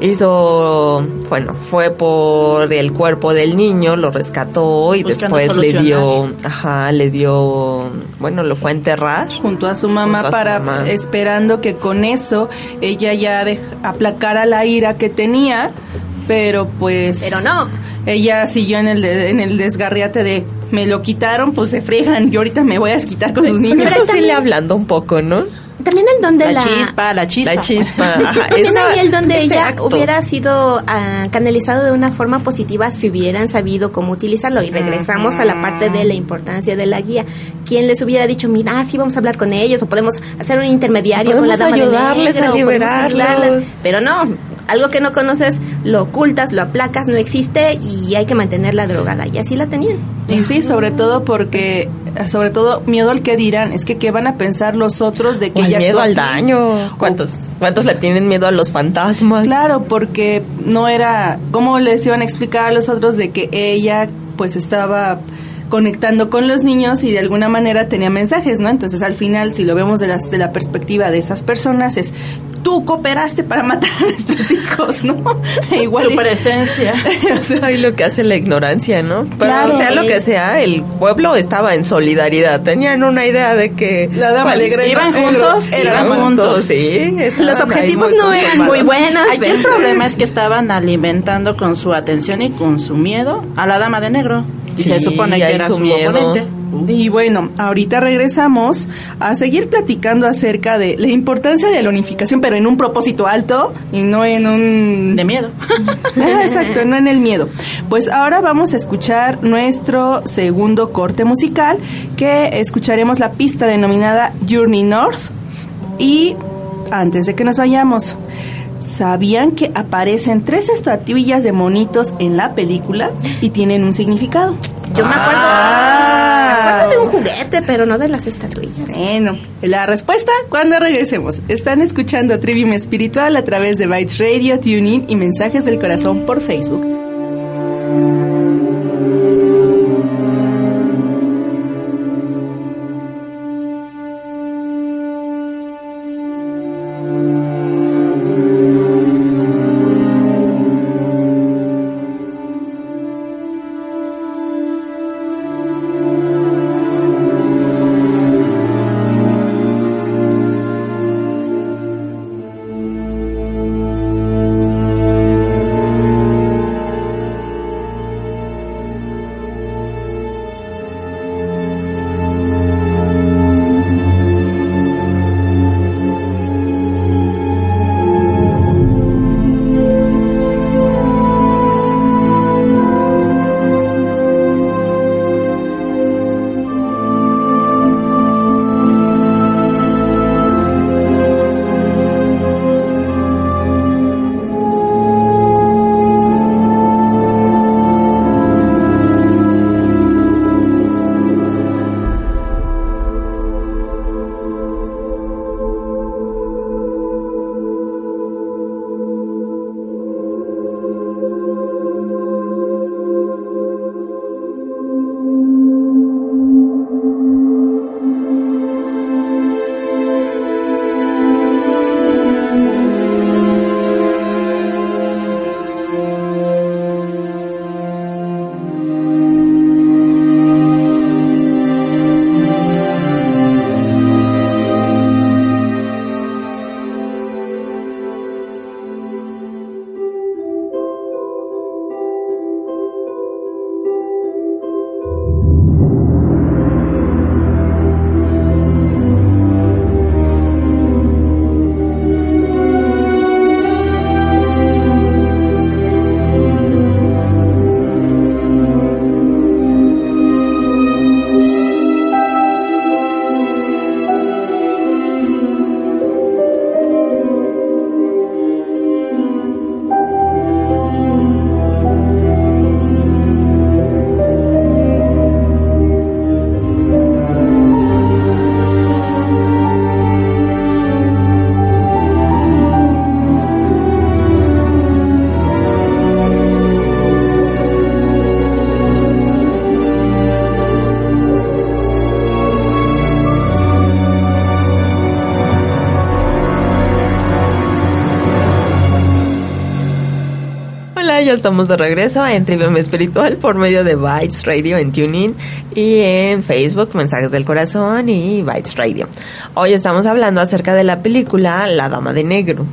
hizo, bueno, fue por el cuerpo del niño, lo rescató y Buscando después le dio, ajá, le dio, bueno, lo fue a enterrar. junto a su mamá su para mamá. esperando que con eso ella ya dej- aplacara la ira que tenía, pero pues Pero no. Ella siguió en el de- en el desgarriate de me lo quitaron, pues se fregan, yo ahorita me voy a desquitar con sus niños. Pero eso sí le hablando un poco, ¿no? también el don de la, la, chispa, la chispa. La chispa. ajá, También esa- ahí el donde ese ella acto. hubiera sido ah, canalizado de una forma positiva si hubieran sabido cómo utilizarlo. Y regresamos a la parte de la importancia de la guía. Quien les hubiera dicho, mira, ah, sí, vamos a hablar con ellos, o podemos hacer un intermediario con la Podemos dama de ayudarles negro, a liberarlos. Pero no, algo que no conoces, lo ocultas, lo aplacas, no existe y hay que mantenerla drogada. Y así la tenían. Y sí, sobre todo porque, sobre todo, miedo al que dirán, es que qué van a pensar los otros de que O ella miedo al daño. ¿Cuántos, ¿Cuántos le tienen miedo a los fantasmas? Claro, porque no era, ¿cómo les iban a explicar a los otros de que ella pues estaba conectando con los niños y de alguna manera tenía mensajes, ¿no? Entonces al final, si lo vemos de, las, de la perspectiva de esas personas, es tú cooperaste para matar a nuestros hijos, ¿no? [LAUGHS] Igual Tu presencia. [LAUGHS] o sea, Ay, lo que hace la ignorancia, ¿no? Pero Claro, sea lo que sea, el pueblo estaba en solidaridad. Tenían una idea de que La dama negra iban iba- juntos, iban iban juntos. juntos, sí. Los objetivos no eran muy buenos. Aquí el problema es que estaban alimentando con su atención y con su miedo a la dama de negro. Y se supone que era su su, miedo. oponente. Y bueno, ahorita regresamos a seguir platicando acerca de la importancia de la unificación, pero en un propósito alto y no en un... De miedo. [LAUGHS] Ah, exacto, no en el miedo. Pues ahora vamos a escuchar nuestro segundo corte musical, que escucharemos la pista denominada Journey North. Y antes de que nos vayamos, ¿sabían que aparecen tres estatuillas de monitos en la película y tienen un significado? Yo me acuerdo, Ah. me acuerdo de un juguete, pero no de las estatuillas. Bueno, la respuesta cuando regresemos. Están escuchando Trivium Espiritual a través de Bytes Radio, TuneIn y Mensajes del Corazón por Facebook. Estamos de regreso en Trivium Espiritual por medio de Bytes Radio en TuneIn y en Facebook, Mensajes del Corazón y Bytes Radio. Hoy estamos hablando acerca de la película La Dama de Negro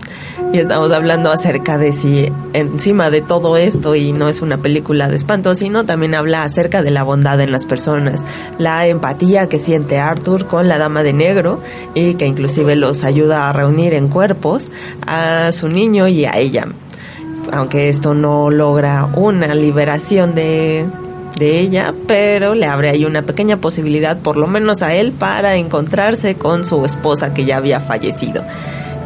y estamos hablando acerca de si encima de todo esto y no es una película de espanto, sino también habla acerca de la bondad en las personas, la empatía que siente Arthur con la Dama de Negro y que inclusive los ayuda a reunir en cuerpos a su niño y a ella aunque esto no logra una liberación de, de ella, pero le abre ahí una pequeña posibilidad, por lo menos a él, para encontrarse con su esposa que ya había fallecido.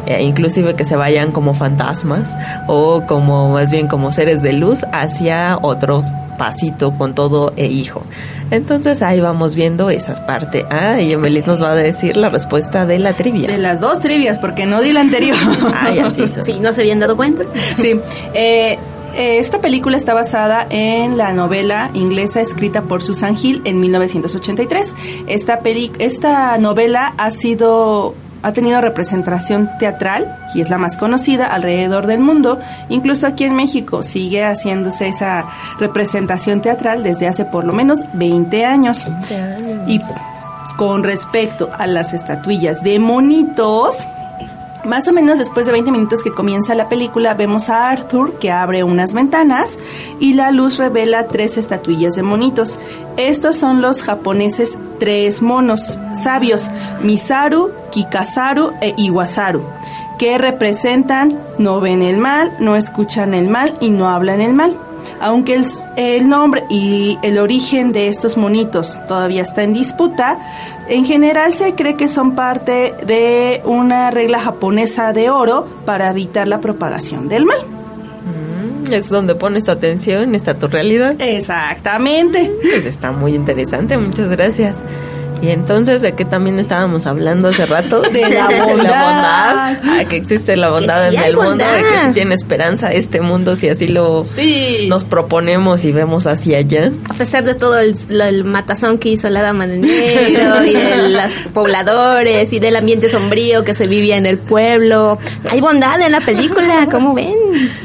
Eh, inclusive que se vayan como fantasmas o como más bien como seres de luz hacia otro pasito con todo e hijo. Entonces ahí vamos viendo esa parte. Ah, y Emelis nos va a decir la respuesta de la trivia. De las dos trivias, porque no di la anterior. Ay, así es. Sí, ¿no se habían dado cuenta? Sí. Eh, eh, esta película está basada en la novela inglesa escrita por Susan Hill en 1983. Esta, peli esta novela ha sido ha tenido representación teatral y es la más conocida alrededor del mundo. Incluso aquí en México sigue haciéndose esa representación teatral desde hace por lo menos 20 años. 20 años. Y con respecto a las estatuillas de monitos, más o menos después de 20 minutos que comienza la película, vemos a Arthur que abre unas ventanas y la luz revela tres estatuillas de monitos. Estos son los japoneses tres monos sabios, Misaru, Kikasaru e Iwasaru, que representan no ven el mal, no escuchan el mal y no hablan el mal. Aunque el, el, nombre y el origen de estos monitos todavía está en disputa, en general se cree que son parte de una regla japonesa de oro para evitar la propagación del mal. Mm, es donde pones tu atención, está tu realidad. Exactamente. Pues está muy interesante, muchas gracias. Y entonces, ¿de qué también estábamos hablando hace rato? De [LAUGHS] la bondad. Ah, que existe la bondad sí en el mundo, de que sí tiene esperanza este mundo si así lo Sí. nos proponemos y vemos hacia allá. A pesar de todo el, lo- el matazón que hizo la dama de negro y de los pobladores y del ambiente sombrío que se vivía en el pueblo, hay bondad en la película, ¿cómo ven?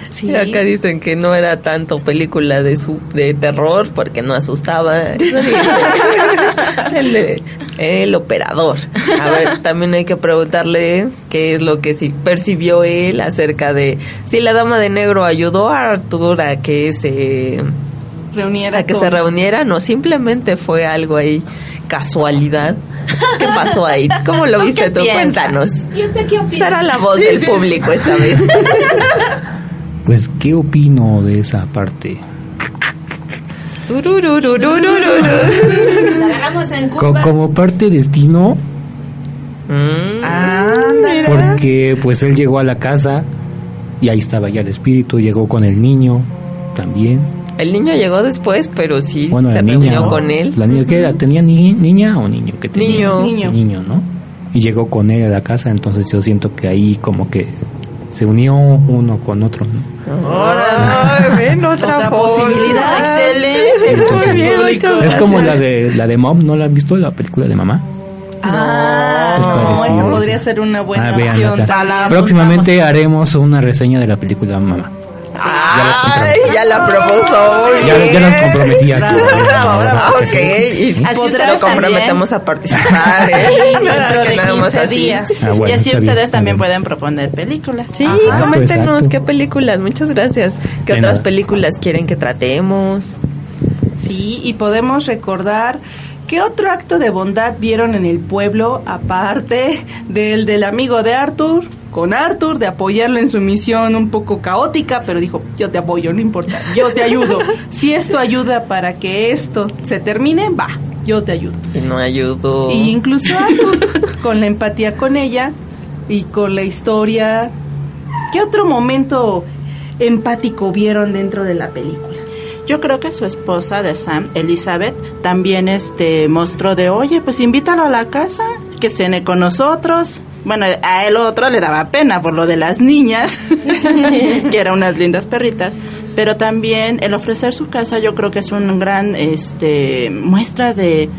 Sí. Acá dicen que no era tanto película de su de terror porque no asustaba. [LAUGHS] el, operador. A ver, también hay que preguntarle qué es lo que sí percibió él acerca de si la dama de negro ayudó a Arthur a que se Reuniera a que con- se reunieran o simplemente fue algo ahí casualidad. ¿Qué pasó ahí? ¿Cómo lo viste tú? piensas? Cuéntanos. ¿Y usted qué opina? Será la voz del público esta vez. [LAUGHS] Pues, ¿qué opino de esa parte? Co- como parte destino, Mm. Porque pues él llegó a la casa y ahí estaba ya el espíritu, llegó con el niño también. El niño llegó después, pero sí Bueno, se la reunió niña. ¿no? con él. ¿La niña qué era? ¿Tenía ni- niña o niño? ¿Qué tenía? Niño. Niño. Niño, ¿no? Y llegó con él a la casa, entonces yo siento que ahí como que se unió uno con otro, ¿no? Ahora, [LAUGHS] ven otra, Otra posibilidad. Excelente. Muy Entonces, bien, muchas Es como la de la de Mom, ¿no la han visto la película de mamá? Ah, Es no, esa podría ser una buena Ah, vean, opción. o sea, próximamente haremos una reseña de la película Mamá. Ay, ya la propuso. Ya, ya comprometí aquí. Ok, y lo comprometemos a participar, ¿eh? dentro de Nada más 15 así. días. Ah, bueno, y así ustedes bien, también pueden proponer películas. Sí, Ajá, coméntenos exacto. qué películas, muchas gracias. ¿Qué De otras nada. películas quieren que tratemos? Sí, y podemos recordar qué otro acto de bondad vieron en el pueblo aparte del del amigo de Arthur con Arthur de apoyarlo en su misión un poco caótica, pero dijo, yo te apoyo, no importa, yo te ayudo. [LAUGHS] Si esto ayuda para que esto se termine, va, yo te ayudo. Y no ayudo. Y incluso Arthur, con la empatía con ella y con la historia, ¿qué otro momento empático vieron dentro de la película? Yo creo que su esposa de Sam, Elizabeth, también este mostró de, oye, pues invítalo a la casa, que cene con nosotros. Bueno, a él otro le daba pena por lo de las niñas, [LAUGHS] que eran unas lindas perritas, pero también el ofrecer su casa yo creo que es un gran este muestra de,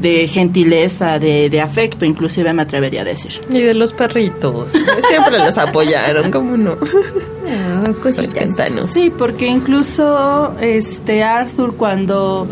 de gentileza, de, de afecto, inclusive me atrevería a decir. Y de los perritos. [LAUGHS] Siempre los apoyaron, ¿cómo no? cositas. Cuéntanos. Sí, porque incluso este Arthur cuando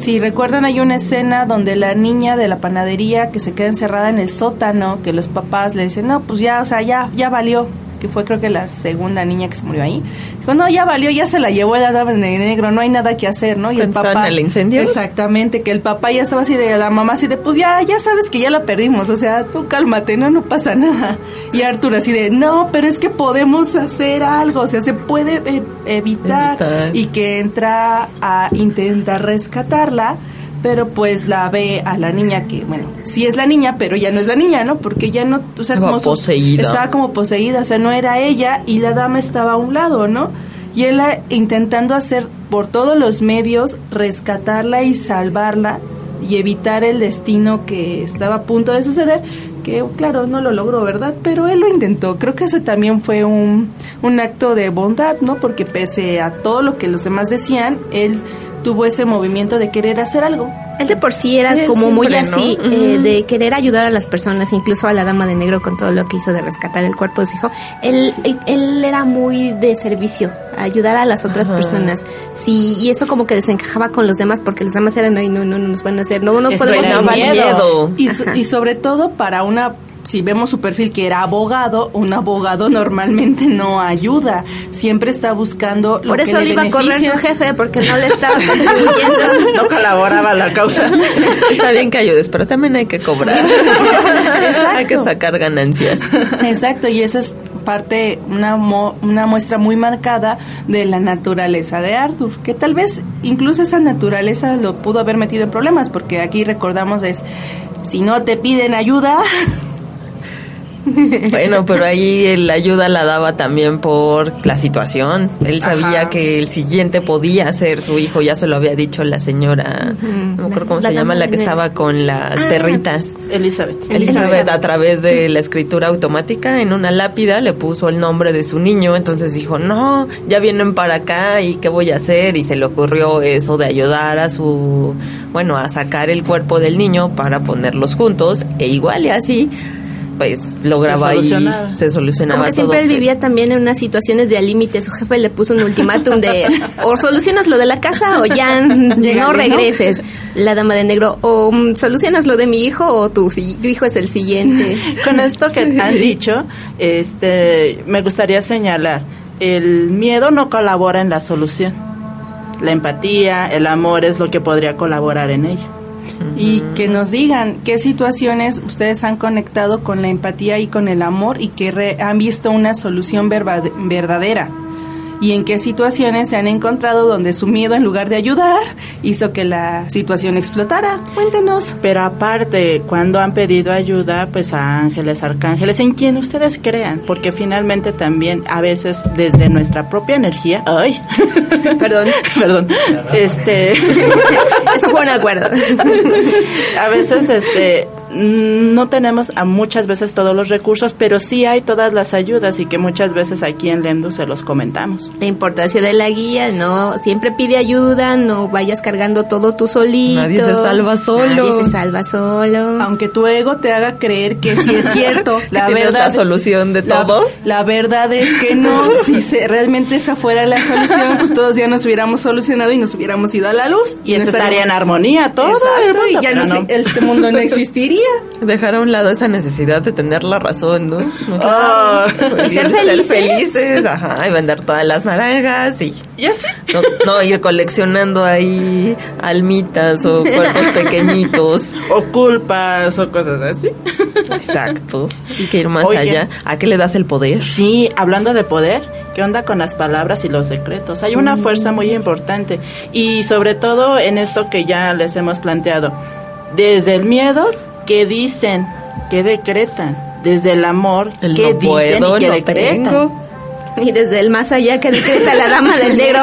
si recuerdan hay una escena donde la niña de la panadería que se queda encerrada en el sótano, que los papás le dicen, "No, pues ya, o sea, ya ya valió." Que fue creo que la segunda niña que se murió ahí. Dijo, no, ya valió, ya se la llevó el de negro, no hay nada que hacer, ¿no? Y el papá... el incendio. Exactamente, que el papá ya estaba así de la mamá así de, pues ya, ya sabes que ya la perdimos, o sea, tú cálmate, no, no pasa nada. Y Arthur así de, no, pero es que podemos hacer algo, o sea, se puede e- evitar. Evitar. Y que entra a intentar rescatarla, pero pues la ve a la niña que, bueno, sí es la niña, pero ya no es la niña, ¿no? Porque ya no, o sea, Estaba como poseída. estaba como poseída, o sea, no era ella y la dama estaba a un lado, ¿no? Y él intentando hacer por todos los medios rescatarla y salvarla y evitar el destino que estaba a punto de suceder, que claro, no lo logró, ¿verdad? Pero él lo intentó. Creo que eso también fue un, un acto de bondad, ¿no? Porque pese a todo lo que los demás decían, él tuvo ese movimiento de querer hacer algo. Él de por sí era Sí, como muy así, eh, de querer ayudar a las personas, incluso a la dama de negro con todo lo que hizo de rescatar el cuerpo de su hijo. Él, él, él era muy de servicio, ayudar a las otras Ajá. personas. Sí, y eso como que desencajaba con los demás, porque los demás eran, ay, no, no, no nos van a hacer, no nos podemos mover". miedo. Y, so- y sobre todo para una, si vemos su perfil que era abogado, un abogado normalmente no ayuda, siempre está buscando lo Por que eso le le iba a correr su jefe, porque no le estaba [LAUGHS] contribuyendo. No colaboraba a la causa. Está bien que ayudes, pero también hay que cobrar. [LAUGHS] hay que sacar ganancias. Exacto, y eso es parte, una, mo- una muestra muy marcada de la naturaleza de Arthur, que tal vez incluso esa naturaleza lo pudo haber metido en problemas, porque aquí recordamos es, si no te piden ayuda, Bueno, pero ahí el ayuda la daba también por la situación. Él sabía Ajá. que el siguiente podía ser su hijo, ya se lo había dicho la señora, no me acuerdo cómo La se llama, la que estaba con las perritas. Elizabeth. Elizabeth a través de la escritura automática en una lápida le puso el nombre de su niño, entonces dijo, no, ya vienen para acá y qué voy a hacer y se le ocurrió eso de ayudar a su, bueno, a sacar el cuerpo del niño para ponerlos juntos e igual y así, pues lograba Se ahí, solucionaba. se solucionaba Como que todo. siempre él vivía también en unas situaciones de al límite. Su jefe le puso un ultimátum de [LAUGHS] o solucionas lo de la casa o ya no regreses. La dama de negro, o mm, solucionas lo de mi hijo o tu, si- tu hijo es el siguiente. [LAUGHS] Con esto que han dicho, este, me gustaría señalar, el miedo no colabora en la solución. La empatía, el amor es lo que podría colaborar en ella. Y que nos digan qué situaciones ustedes han conectado con la empatía y con el amor y que re- han visto una solución verdadera. Y en qué situaciones se han encontrado donde su miedo en lugar de ayudar hizo que la situación explotara. Cuéntenos. Pero aparte, cuando han pedido ayuda, pues a ángeles, arcángeles, en quien ustedes crean, porque finalmente también a veces desde nuestra propia energía, ay, [LAUGHS] Perdón. perdón, este, [LAUGHS] Eso fue un acuerdo. [LAUGHS] a veces este no tenemos a muchas veces todos los recursos, pero sí hay todas las ayudas y que muchas veces aquí en Lendu se los comentamos. La importancia de la guía, no siempre pide ayuda, no vayas cargando todo tú solito. Nadie se salva solo. Nadie se salva solo. Aunque tu ego te haga creer que sí es cierto, [LAUGHS] la verdad la solución de la- todo. La, verdad es que no. [LAUGHS] Si se- realmente esa fuera la solución, pues todos ya nos hubiéramos solucionado y nos hubiéramos ido a la luz. Y esto estaría en armonía todo. el y ya no, no. se- este mundo no [LAUGHS] existiría. Dejar a un lado esa necesidad de tener la razón, ¿no? Ah. [LAUGHS] Y ser felices. felices, ajá, y vender todas las naranjas y Y así. no, no ir coleccionando ahí almitas o [LAUGHS] cuerpos pequeñitos. O culpas o cosas así. Exacto. Y que ir más Oye. allá. ¿A qué le das el poder? Sí, hablando de poder, ¿qué onda con las palabras y los secretos? Hay una fuerza muy importante y sobre todo en esto que ya les hemos planteado, desde el miedo, ¿qué dicen? ¿Qué decretan? Desde el amor, El ¿qué no dicen puedo, y qué no decretan? tengo. Y desde el más allá que decreta la dama del [LAUGHS] negro.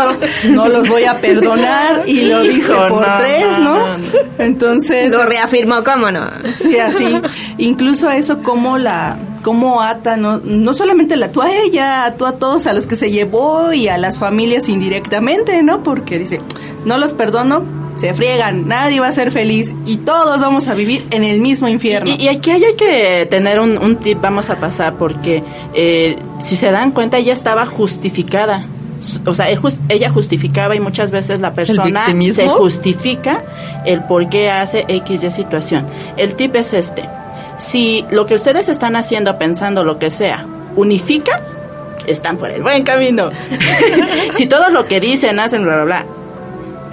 No los voy a perdonar y lo dice Hijo, por no, tres, no. Entonces, Lo reafirmó, ¿cómo no? sí, así. Incluso a eso como la cómo ata no, no solamente la ató a ella, ató a todos a los que se llevó y a las familias indirectamente, ¿no? Porque dice, no los perdono se friegan, nadie va a ser feliz y todos vamos a vivir en el mismo infierno. Y, y aquí hay que tener un, un tip, vamos a pasar, porque eh, si se dan cuenta, ella estaba justificada. O sea, ella justificaba y muchas veces la persona se justifica el por qué hace X y situación. El tip es este. Si lo que ustedes están haciendo, pensando lo que sea, unifica, están por el buen camino. [LAUGHS] si todo lo que dicen, hacen, bla, bla, bla,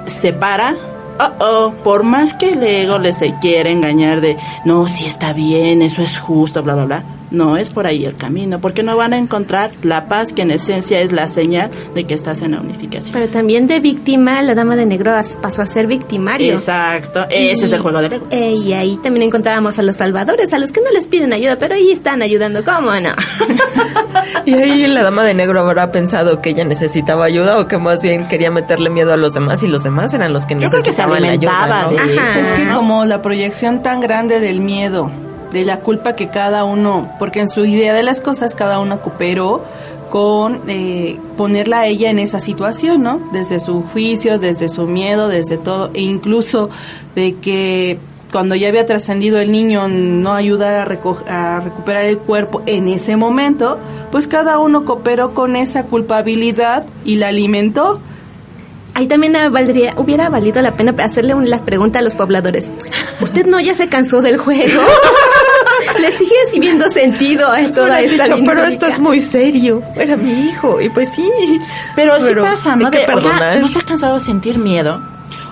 separa, oh, oh, por más que el ego les se quiera engañar de, no, si está bien, eso es justo, bla, bla, bla, no es por ahí el camino, porque no van a encontrar la paz que en esencia es la señal de que estás en la unificación. Pero también de víctima, la dama de negro as- pasó a ser victimario. Exacto, ese es el juego del ego. Eh, y ahí también encontrábamos a los salvadores, a los que no les piden ayuda, pero ahí están ayudando, ¿cómo no? [LAUGHS] Y ahí la dama de negro habrá pensado que ella necesitaba ayuda o que más bien quería meterle miedo a los demás y los demás eran los que Yo creo que se necesitaban la alimentaba ayuda. ¿no? de... Ajá. Es que como la proyección tan grande del miedo, de la culpa que cada uno, porque en su idea de las cosas cada uno cooperó con eh, ponerla a ella en esa situación, ¿no? Desde su juicio, desde su miedo, desde todo, e incluso de que cuando ya había trascendido el niño no ayudar a, reco- a recuperar el cuerpo en ese momento, pues cada uno cooperó con esa culpabilidad y la alimentó. Ahí también valdría, hubiera valido la pena hacerle un- las preguntas a los pobladores. ¿Usted no ya se cansó del juego? [LAUGHS] [LAUGHS] ¿Le sigue viendo sentido a toda esta dicho, pero esto es muy serio. Era mi hijo. Y pues sí. Pero sí pasa, ¿no? De, oiga. ¿no se ha cansado de sentir miedo?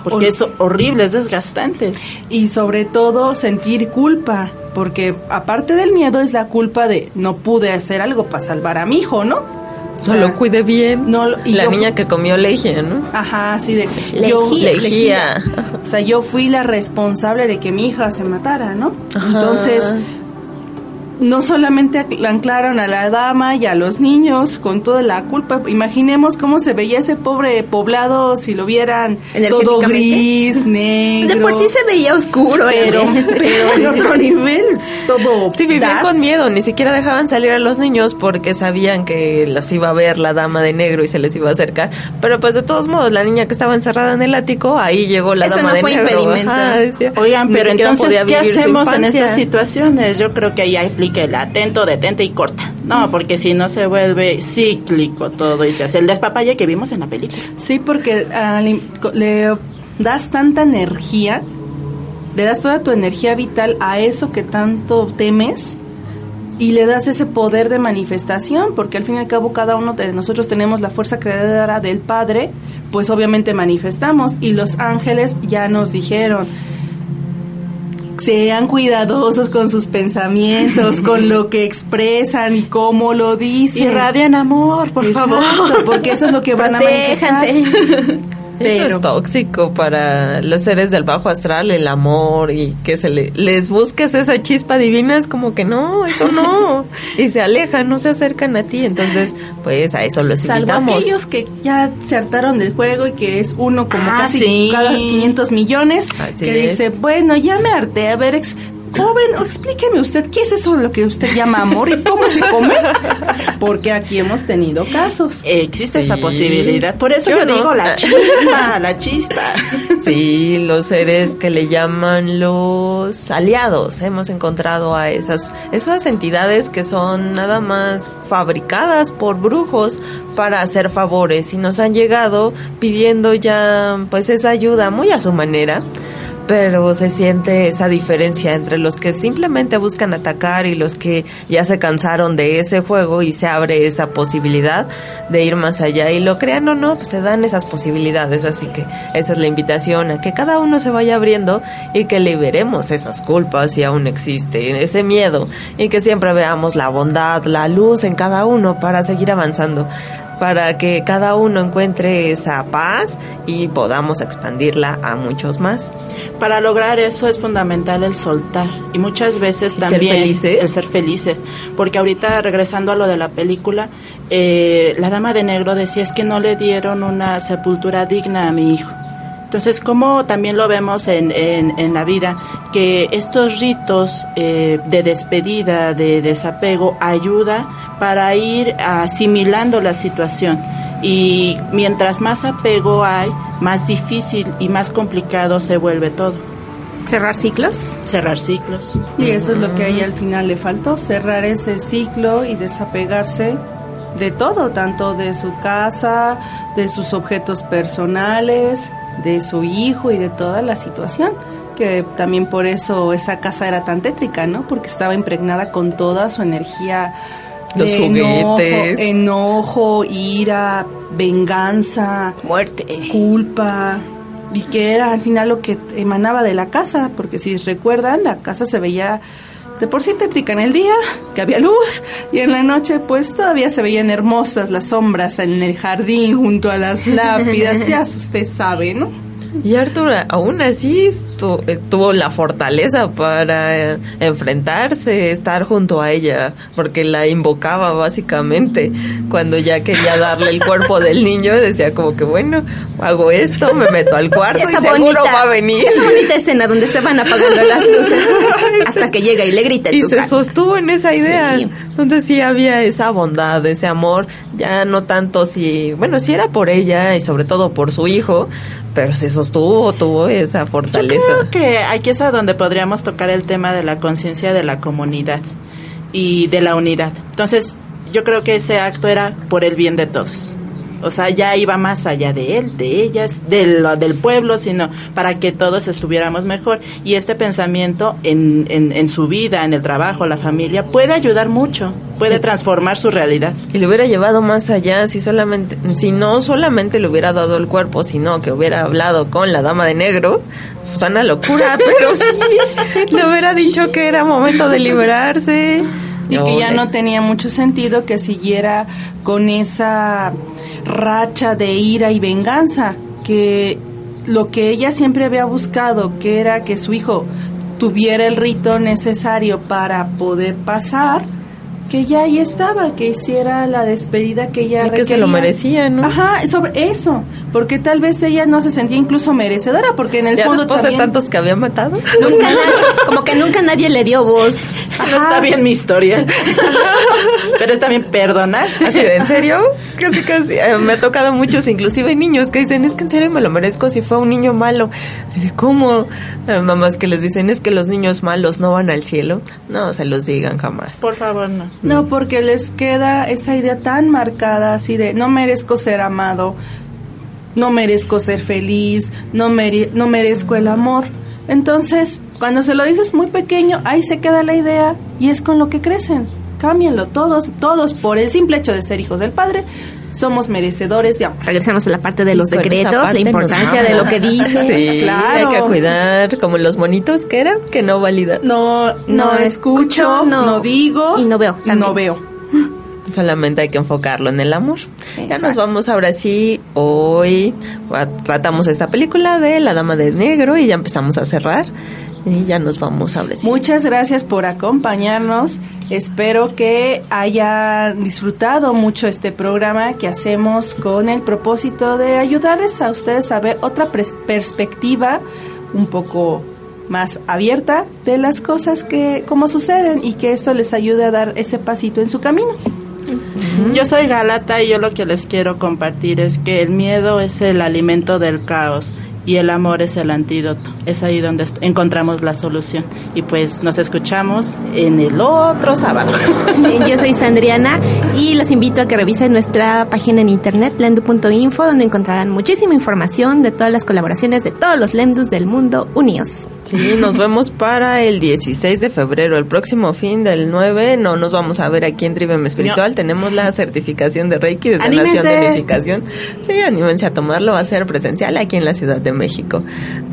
Porque es horrible, es desgastante. y sobre todo sentir culpa, porque aparte del miedo es la culpa de no pude hacer algo para salvar a mi hijo, ¿no? No sea, lo cuide bien. no lo- y la yo niña que comió leche, ¿no? Ajá, así de Lejía. Lejía. O sea, yo fui la responsable de que mi hija se matara, ¿no? Ajá. Entonces, no solamente anclaron a la dama y a los niños con toda la culpa. Imaginemos cómo se veía ese pobre poblado si lo vieran todo gris, negro. De por sí se veía oscuro, pero, ¿eh? pero en otro [LAUGHS] nivel todo. Sí, vivían con miedo, ni siquiera dejaban salir a los niños porque sabían que los iba a ver la dama de negro y se les iba a acercar. Pero pues de todos modos, la niña que estaba encerrada en el ático, ahí llegó la Eso dama no de fue negro. impedimento. Ajá, decía, Oigan, pero entonces, ¿qué hacemos en estas situaciones? Yo creo que ahí aplica el atento, detente y corta. No, porque si no se vuelve cíclico todo y se hace el despapalle que vimos en la película. Sí, porque al- le das tanta energía, le das toda tu energía vital a eso que tanto temes y le das ese poder de manifestación, porque al fin y al cabo cada uno de nosotros tenemos la fuerza creadora del Padre, pues obviamente manifestamos y los ángeles ya nos dijeron, sean cuidadosos con sus pensamientos, con lo que expresan y cómo lo dicen. Irradian amor, por favor. Porque eso es lo que van a manifestar. Eso es tóxico para los seres del bajo astral, el amor y que se le- les busques esa chispa divina, es como que no, eso no. [LAUGHS] y se alejan, no se acercan a ti. Entonces, pues a eso los Salvo invitamos. aquellos que ya se hartaron del juego y que es uno como Ah, casi sí. cada 500 millones, Así que es. dice, bueno, ya me harté, a ver, ex- joven, explíqueme usted, ¿qué es eso lo que usted llama amor y cómo se come? Porque aquí hemos tenido casos. Existe esa posibilidad. Por eso Yo yo, no. digo la chispa, la chispa. Sí, los seres que le llaman los aliados. Hemos encontrado a esas, esas entidades que son nada más fabricadas por brujos para hacer favores y nos han llegado pidiendo ya pues esa ayuda muy a su manera. Pero se siente esa diferencia entre los que simplemente buscan atacar y los que ya se cansaron de ese juego y se abre esa posibilidad de ir más allá. Y lo crean o no, pues se dan esas posibilidades. Así que esa es la invitación a que cada uno se vaya abriendo y que liberemos esas culpas si aún existe, ese miedo y que siempre veamos la bondad, la luz en cada uno para seguir avanzando para que cada uno encuentre esa paz y podamos expandirla a muchos más. Para lograr eso es fundamental el soltar y muchas veces ¿Y ser también felices? el ser felices. Porque ahorita regresando a lo de la película, eh, la dama de negro decía es que no le dieron una sepultura digna a mi hijo. Entonces, como también lo vemos en, en, en la vida, que estos ritos eh, de despedida, de desapego, ayuda para ir asimilando la situación. Y mientras más apego hay, más difícil y más complicado se vuelve todo. ¿Cerrar ciclos? Cerrar ciclos. Y eso es lo que a ella al final le faltó, cerrar ese ciclo y desapegarse de todo, tanto de su casa, de sus objetos personales, de su hijo y de toda la situación. Que también por eso esa casa era tan tétrica, ¿no? Porque estaba impregnada con toda su energía Los de enojo, juguetes. enojo, ira, venganza, Muerte. culpa y que era al final lo que emanaba de la casa, porque si recuerdan, la casa se veía de por sí tétrica en el día, que había luz, y en la noche pues todavía se veían hermosas las sombras en el jardín junto a las [LAUGHS] lápidas, ya usted sabe, ¿no? Y Arthur aún así tuvo la fortaleza para eh, enfrentarse, estar junto a ella, porque la invocaba básicamente. Cuando ya quería darle el cuerpo del niño, decía como que bueno, hago esto, me meto al cuarto y seguro va a venir. esa bonita escena donde se van apagando las luces [LAUGHS] hasta que llega y le grita en Y su se cara. sostuvo en esa idea. Sí. Entonces sí había esa bondad, ese amor, ya no tanto si, bueno, sí era por ella y sobre todo por su hijo, pero se sostuvo, tuvo esa Yo fortaleza. creo que aquí es a donde podríamos tocar el tema de la conciencia de la comunidad y de la unidad. Entonces, yo creo que ese acto era por el bien de todos. O sea, ya iba más allá de él, de ellas, de lo- del pueblo, sino para que todos estuviéramos mejor. Y este pensamiento en, en, en su vida, en el trabajo, la familia, puede ayudar mucho, puede transformar su realidad. Y le hubiera llevado más allá si solamente, si no solamente le hubiera dado el cuerpo, sino que hubiera hablado con la dama de negro, pues una locura, [LAUGHS] pero sí, le hubiera dicho que era momento de liberarse. Y que ya no tenía mucho sentido que siguiera con esa racha de ira y venganza, que lo que ella siempre había buscado, que era que su hijo tuviera el rito necesario para poder pasar, que ya ahí estaba, que hiciera la despedida que ella Y que se lo merecía, ¿no? Ajá, sobre eso, porque tal vez ella no se sentía incluso merecedora, porque en el Ya fondo después también... de tantos que había matado. [LAUGHS] Nunca na- como que nunca nadie le dio voz. No está bien mi historia, [LAUGHS] pero está bien perdonarse. Así de, ¿en serio? Casi, casi. eh, me ha tocado muchos, inclusive niños, que dicen, es que en serio me lo merezco si fue un niño malo. Así de, ¿cómo? Eh, mamás que les dicen, es que los niños malos no van al cielo. No se los digan jamás. Por favor, no. No, porque les queda esa idea tan marcada así de no merezco ser amado, no merezco ser feliz, no, mere- no merezco el amor. Entonces, cuando se lo dices muy pequeño, ahí se queda la idea y es con lo que crecen. Cámbienlo todos, todos por el simple hecho de ser hijos del Padre, somos merecedores de amor. Regresamos a la parte de los con decretos, la importancia de lo que dice. Sí, [LAUGHS] Claro. hay que cuidar, como los monitos que era, que no valida. No, no, No escucho, no, no- digo y no veo, también. No veo. [LAUGHS] Solamente hay que enfocarlo en el amor. Ya nos vamos ahora sí. Hoy tratamos esta película de La Dama de Negro y ya empezamos a cerrar. Y ya nos vamos ahora sí. Muchas gracias por acompañarnos. Espero que hayan disfrutado mucho este programa que hacemos con el propósito de ayudarles a ustedes a ver otra pres- perspectiva un poco más abierta de las cosas que como suceden y que esto les ayude a dar ese pasito en su camino. Yo soy Galata y yo lo que les quiero compartir es que el miedo es el alimento del caos y el amor es el antídoto. Es ahí donde encontramos la solución. Y pues nos escuchamos en el otro sábado. [LAUGHS] Yo soy Sandriana y los invito a que revisen nuestra página en internet, lendu.info, donde encontrarán muchísima información de todas las colaboraciones de todos los Lemdus del mundo unidos. Sí, nos vemos para el 16 de febrero, el próximo fin del 9. No nos vamos a ver aquí en Trivium Espiritual. Tenemos la certificación de Reiki de sanación ¡Anímense! de unificación. Sí, anímense a tomarlo. Va a ser presencial aquí en la Ciudad de México.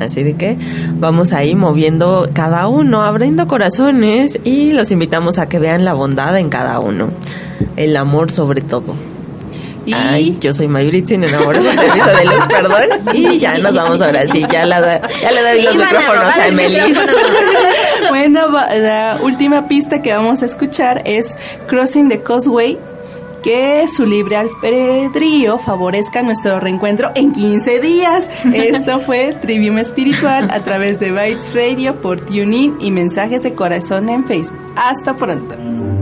Así de que vamos ahí moviendo cada uno, abriendo corazones y los invitamos a que vean la bondad en cada uno. El amor sobre todo. Y Ay, yo soy Mayuritzin, enamorada de Teresa de Luz, perdón. Y ya nos vamos ahora sí, ya, la da- ya le doy los micrófonos a el Emelis. [LAUGHS] bueno, la última pista que vamos a escuchar es Crossing the Causeway, que su libre albedrío favorezca nuestro reencuentro en 15 días. Esto [LAUGHS] fue Trivium Espiritual a través de Bytes Radio por TuneIn y Mensajes de Corazón en Facebook. Hasta pronto.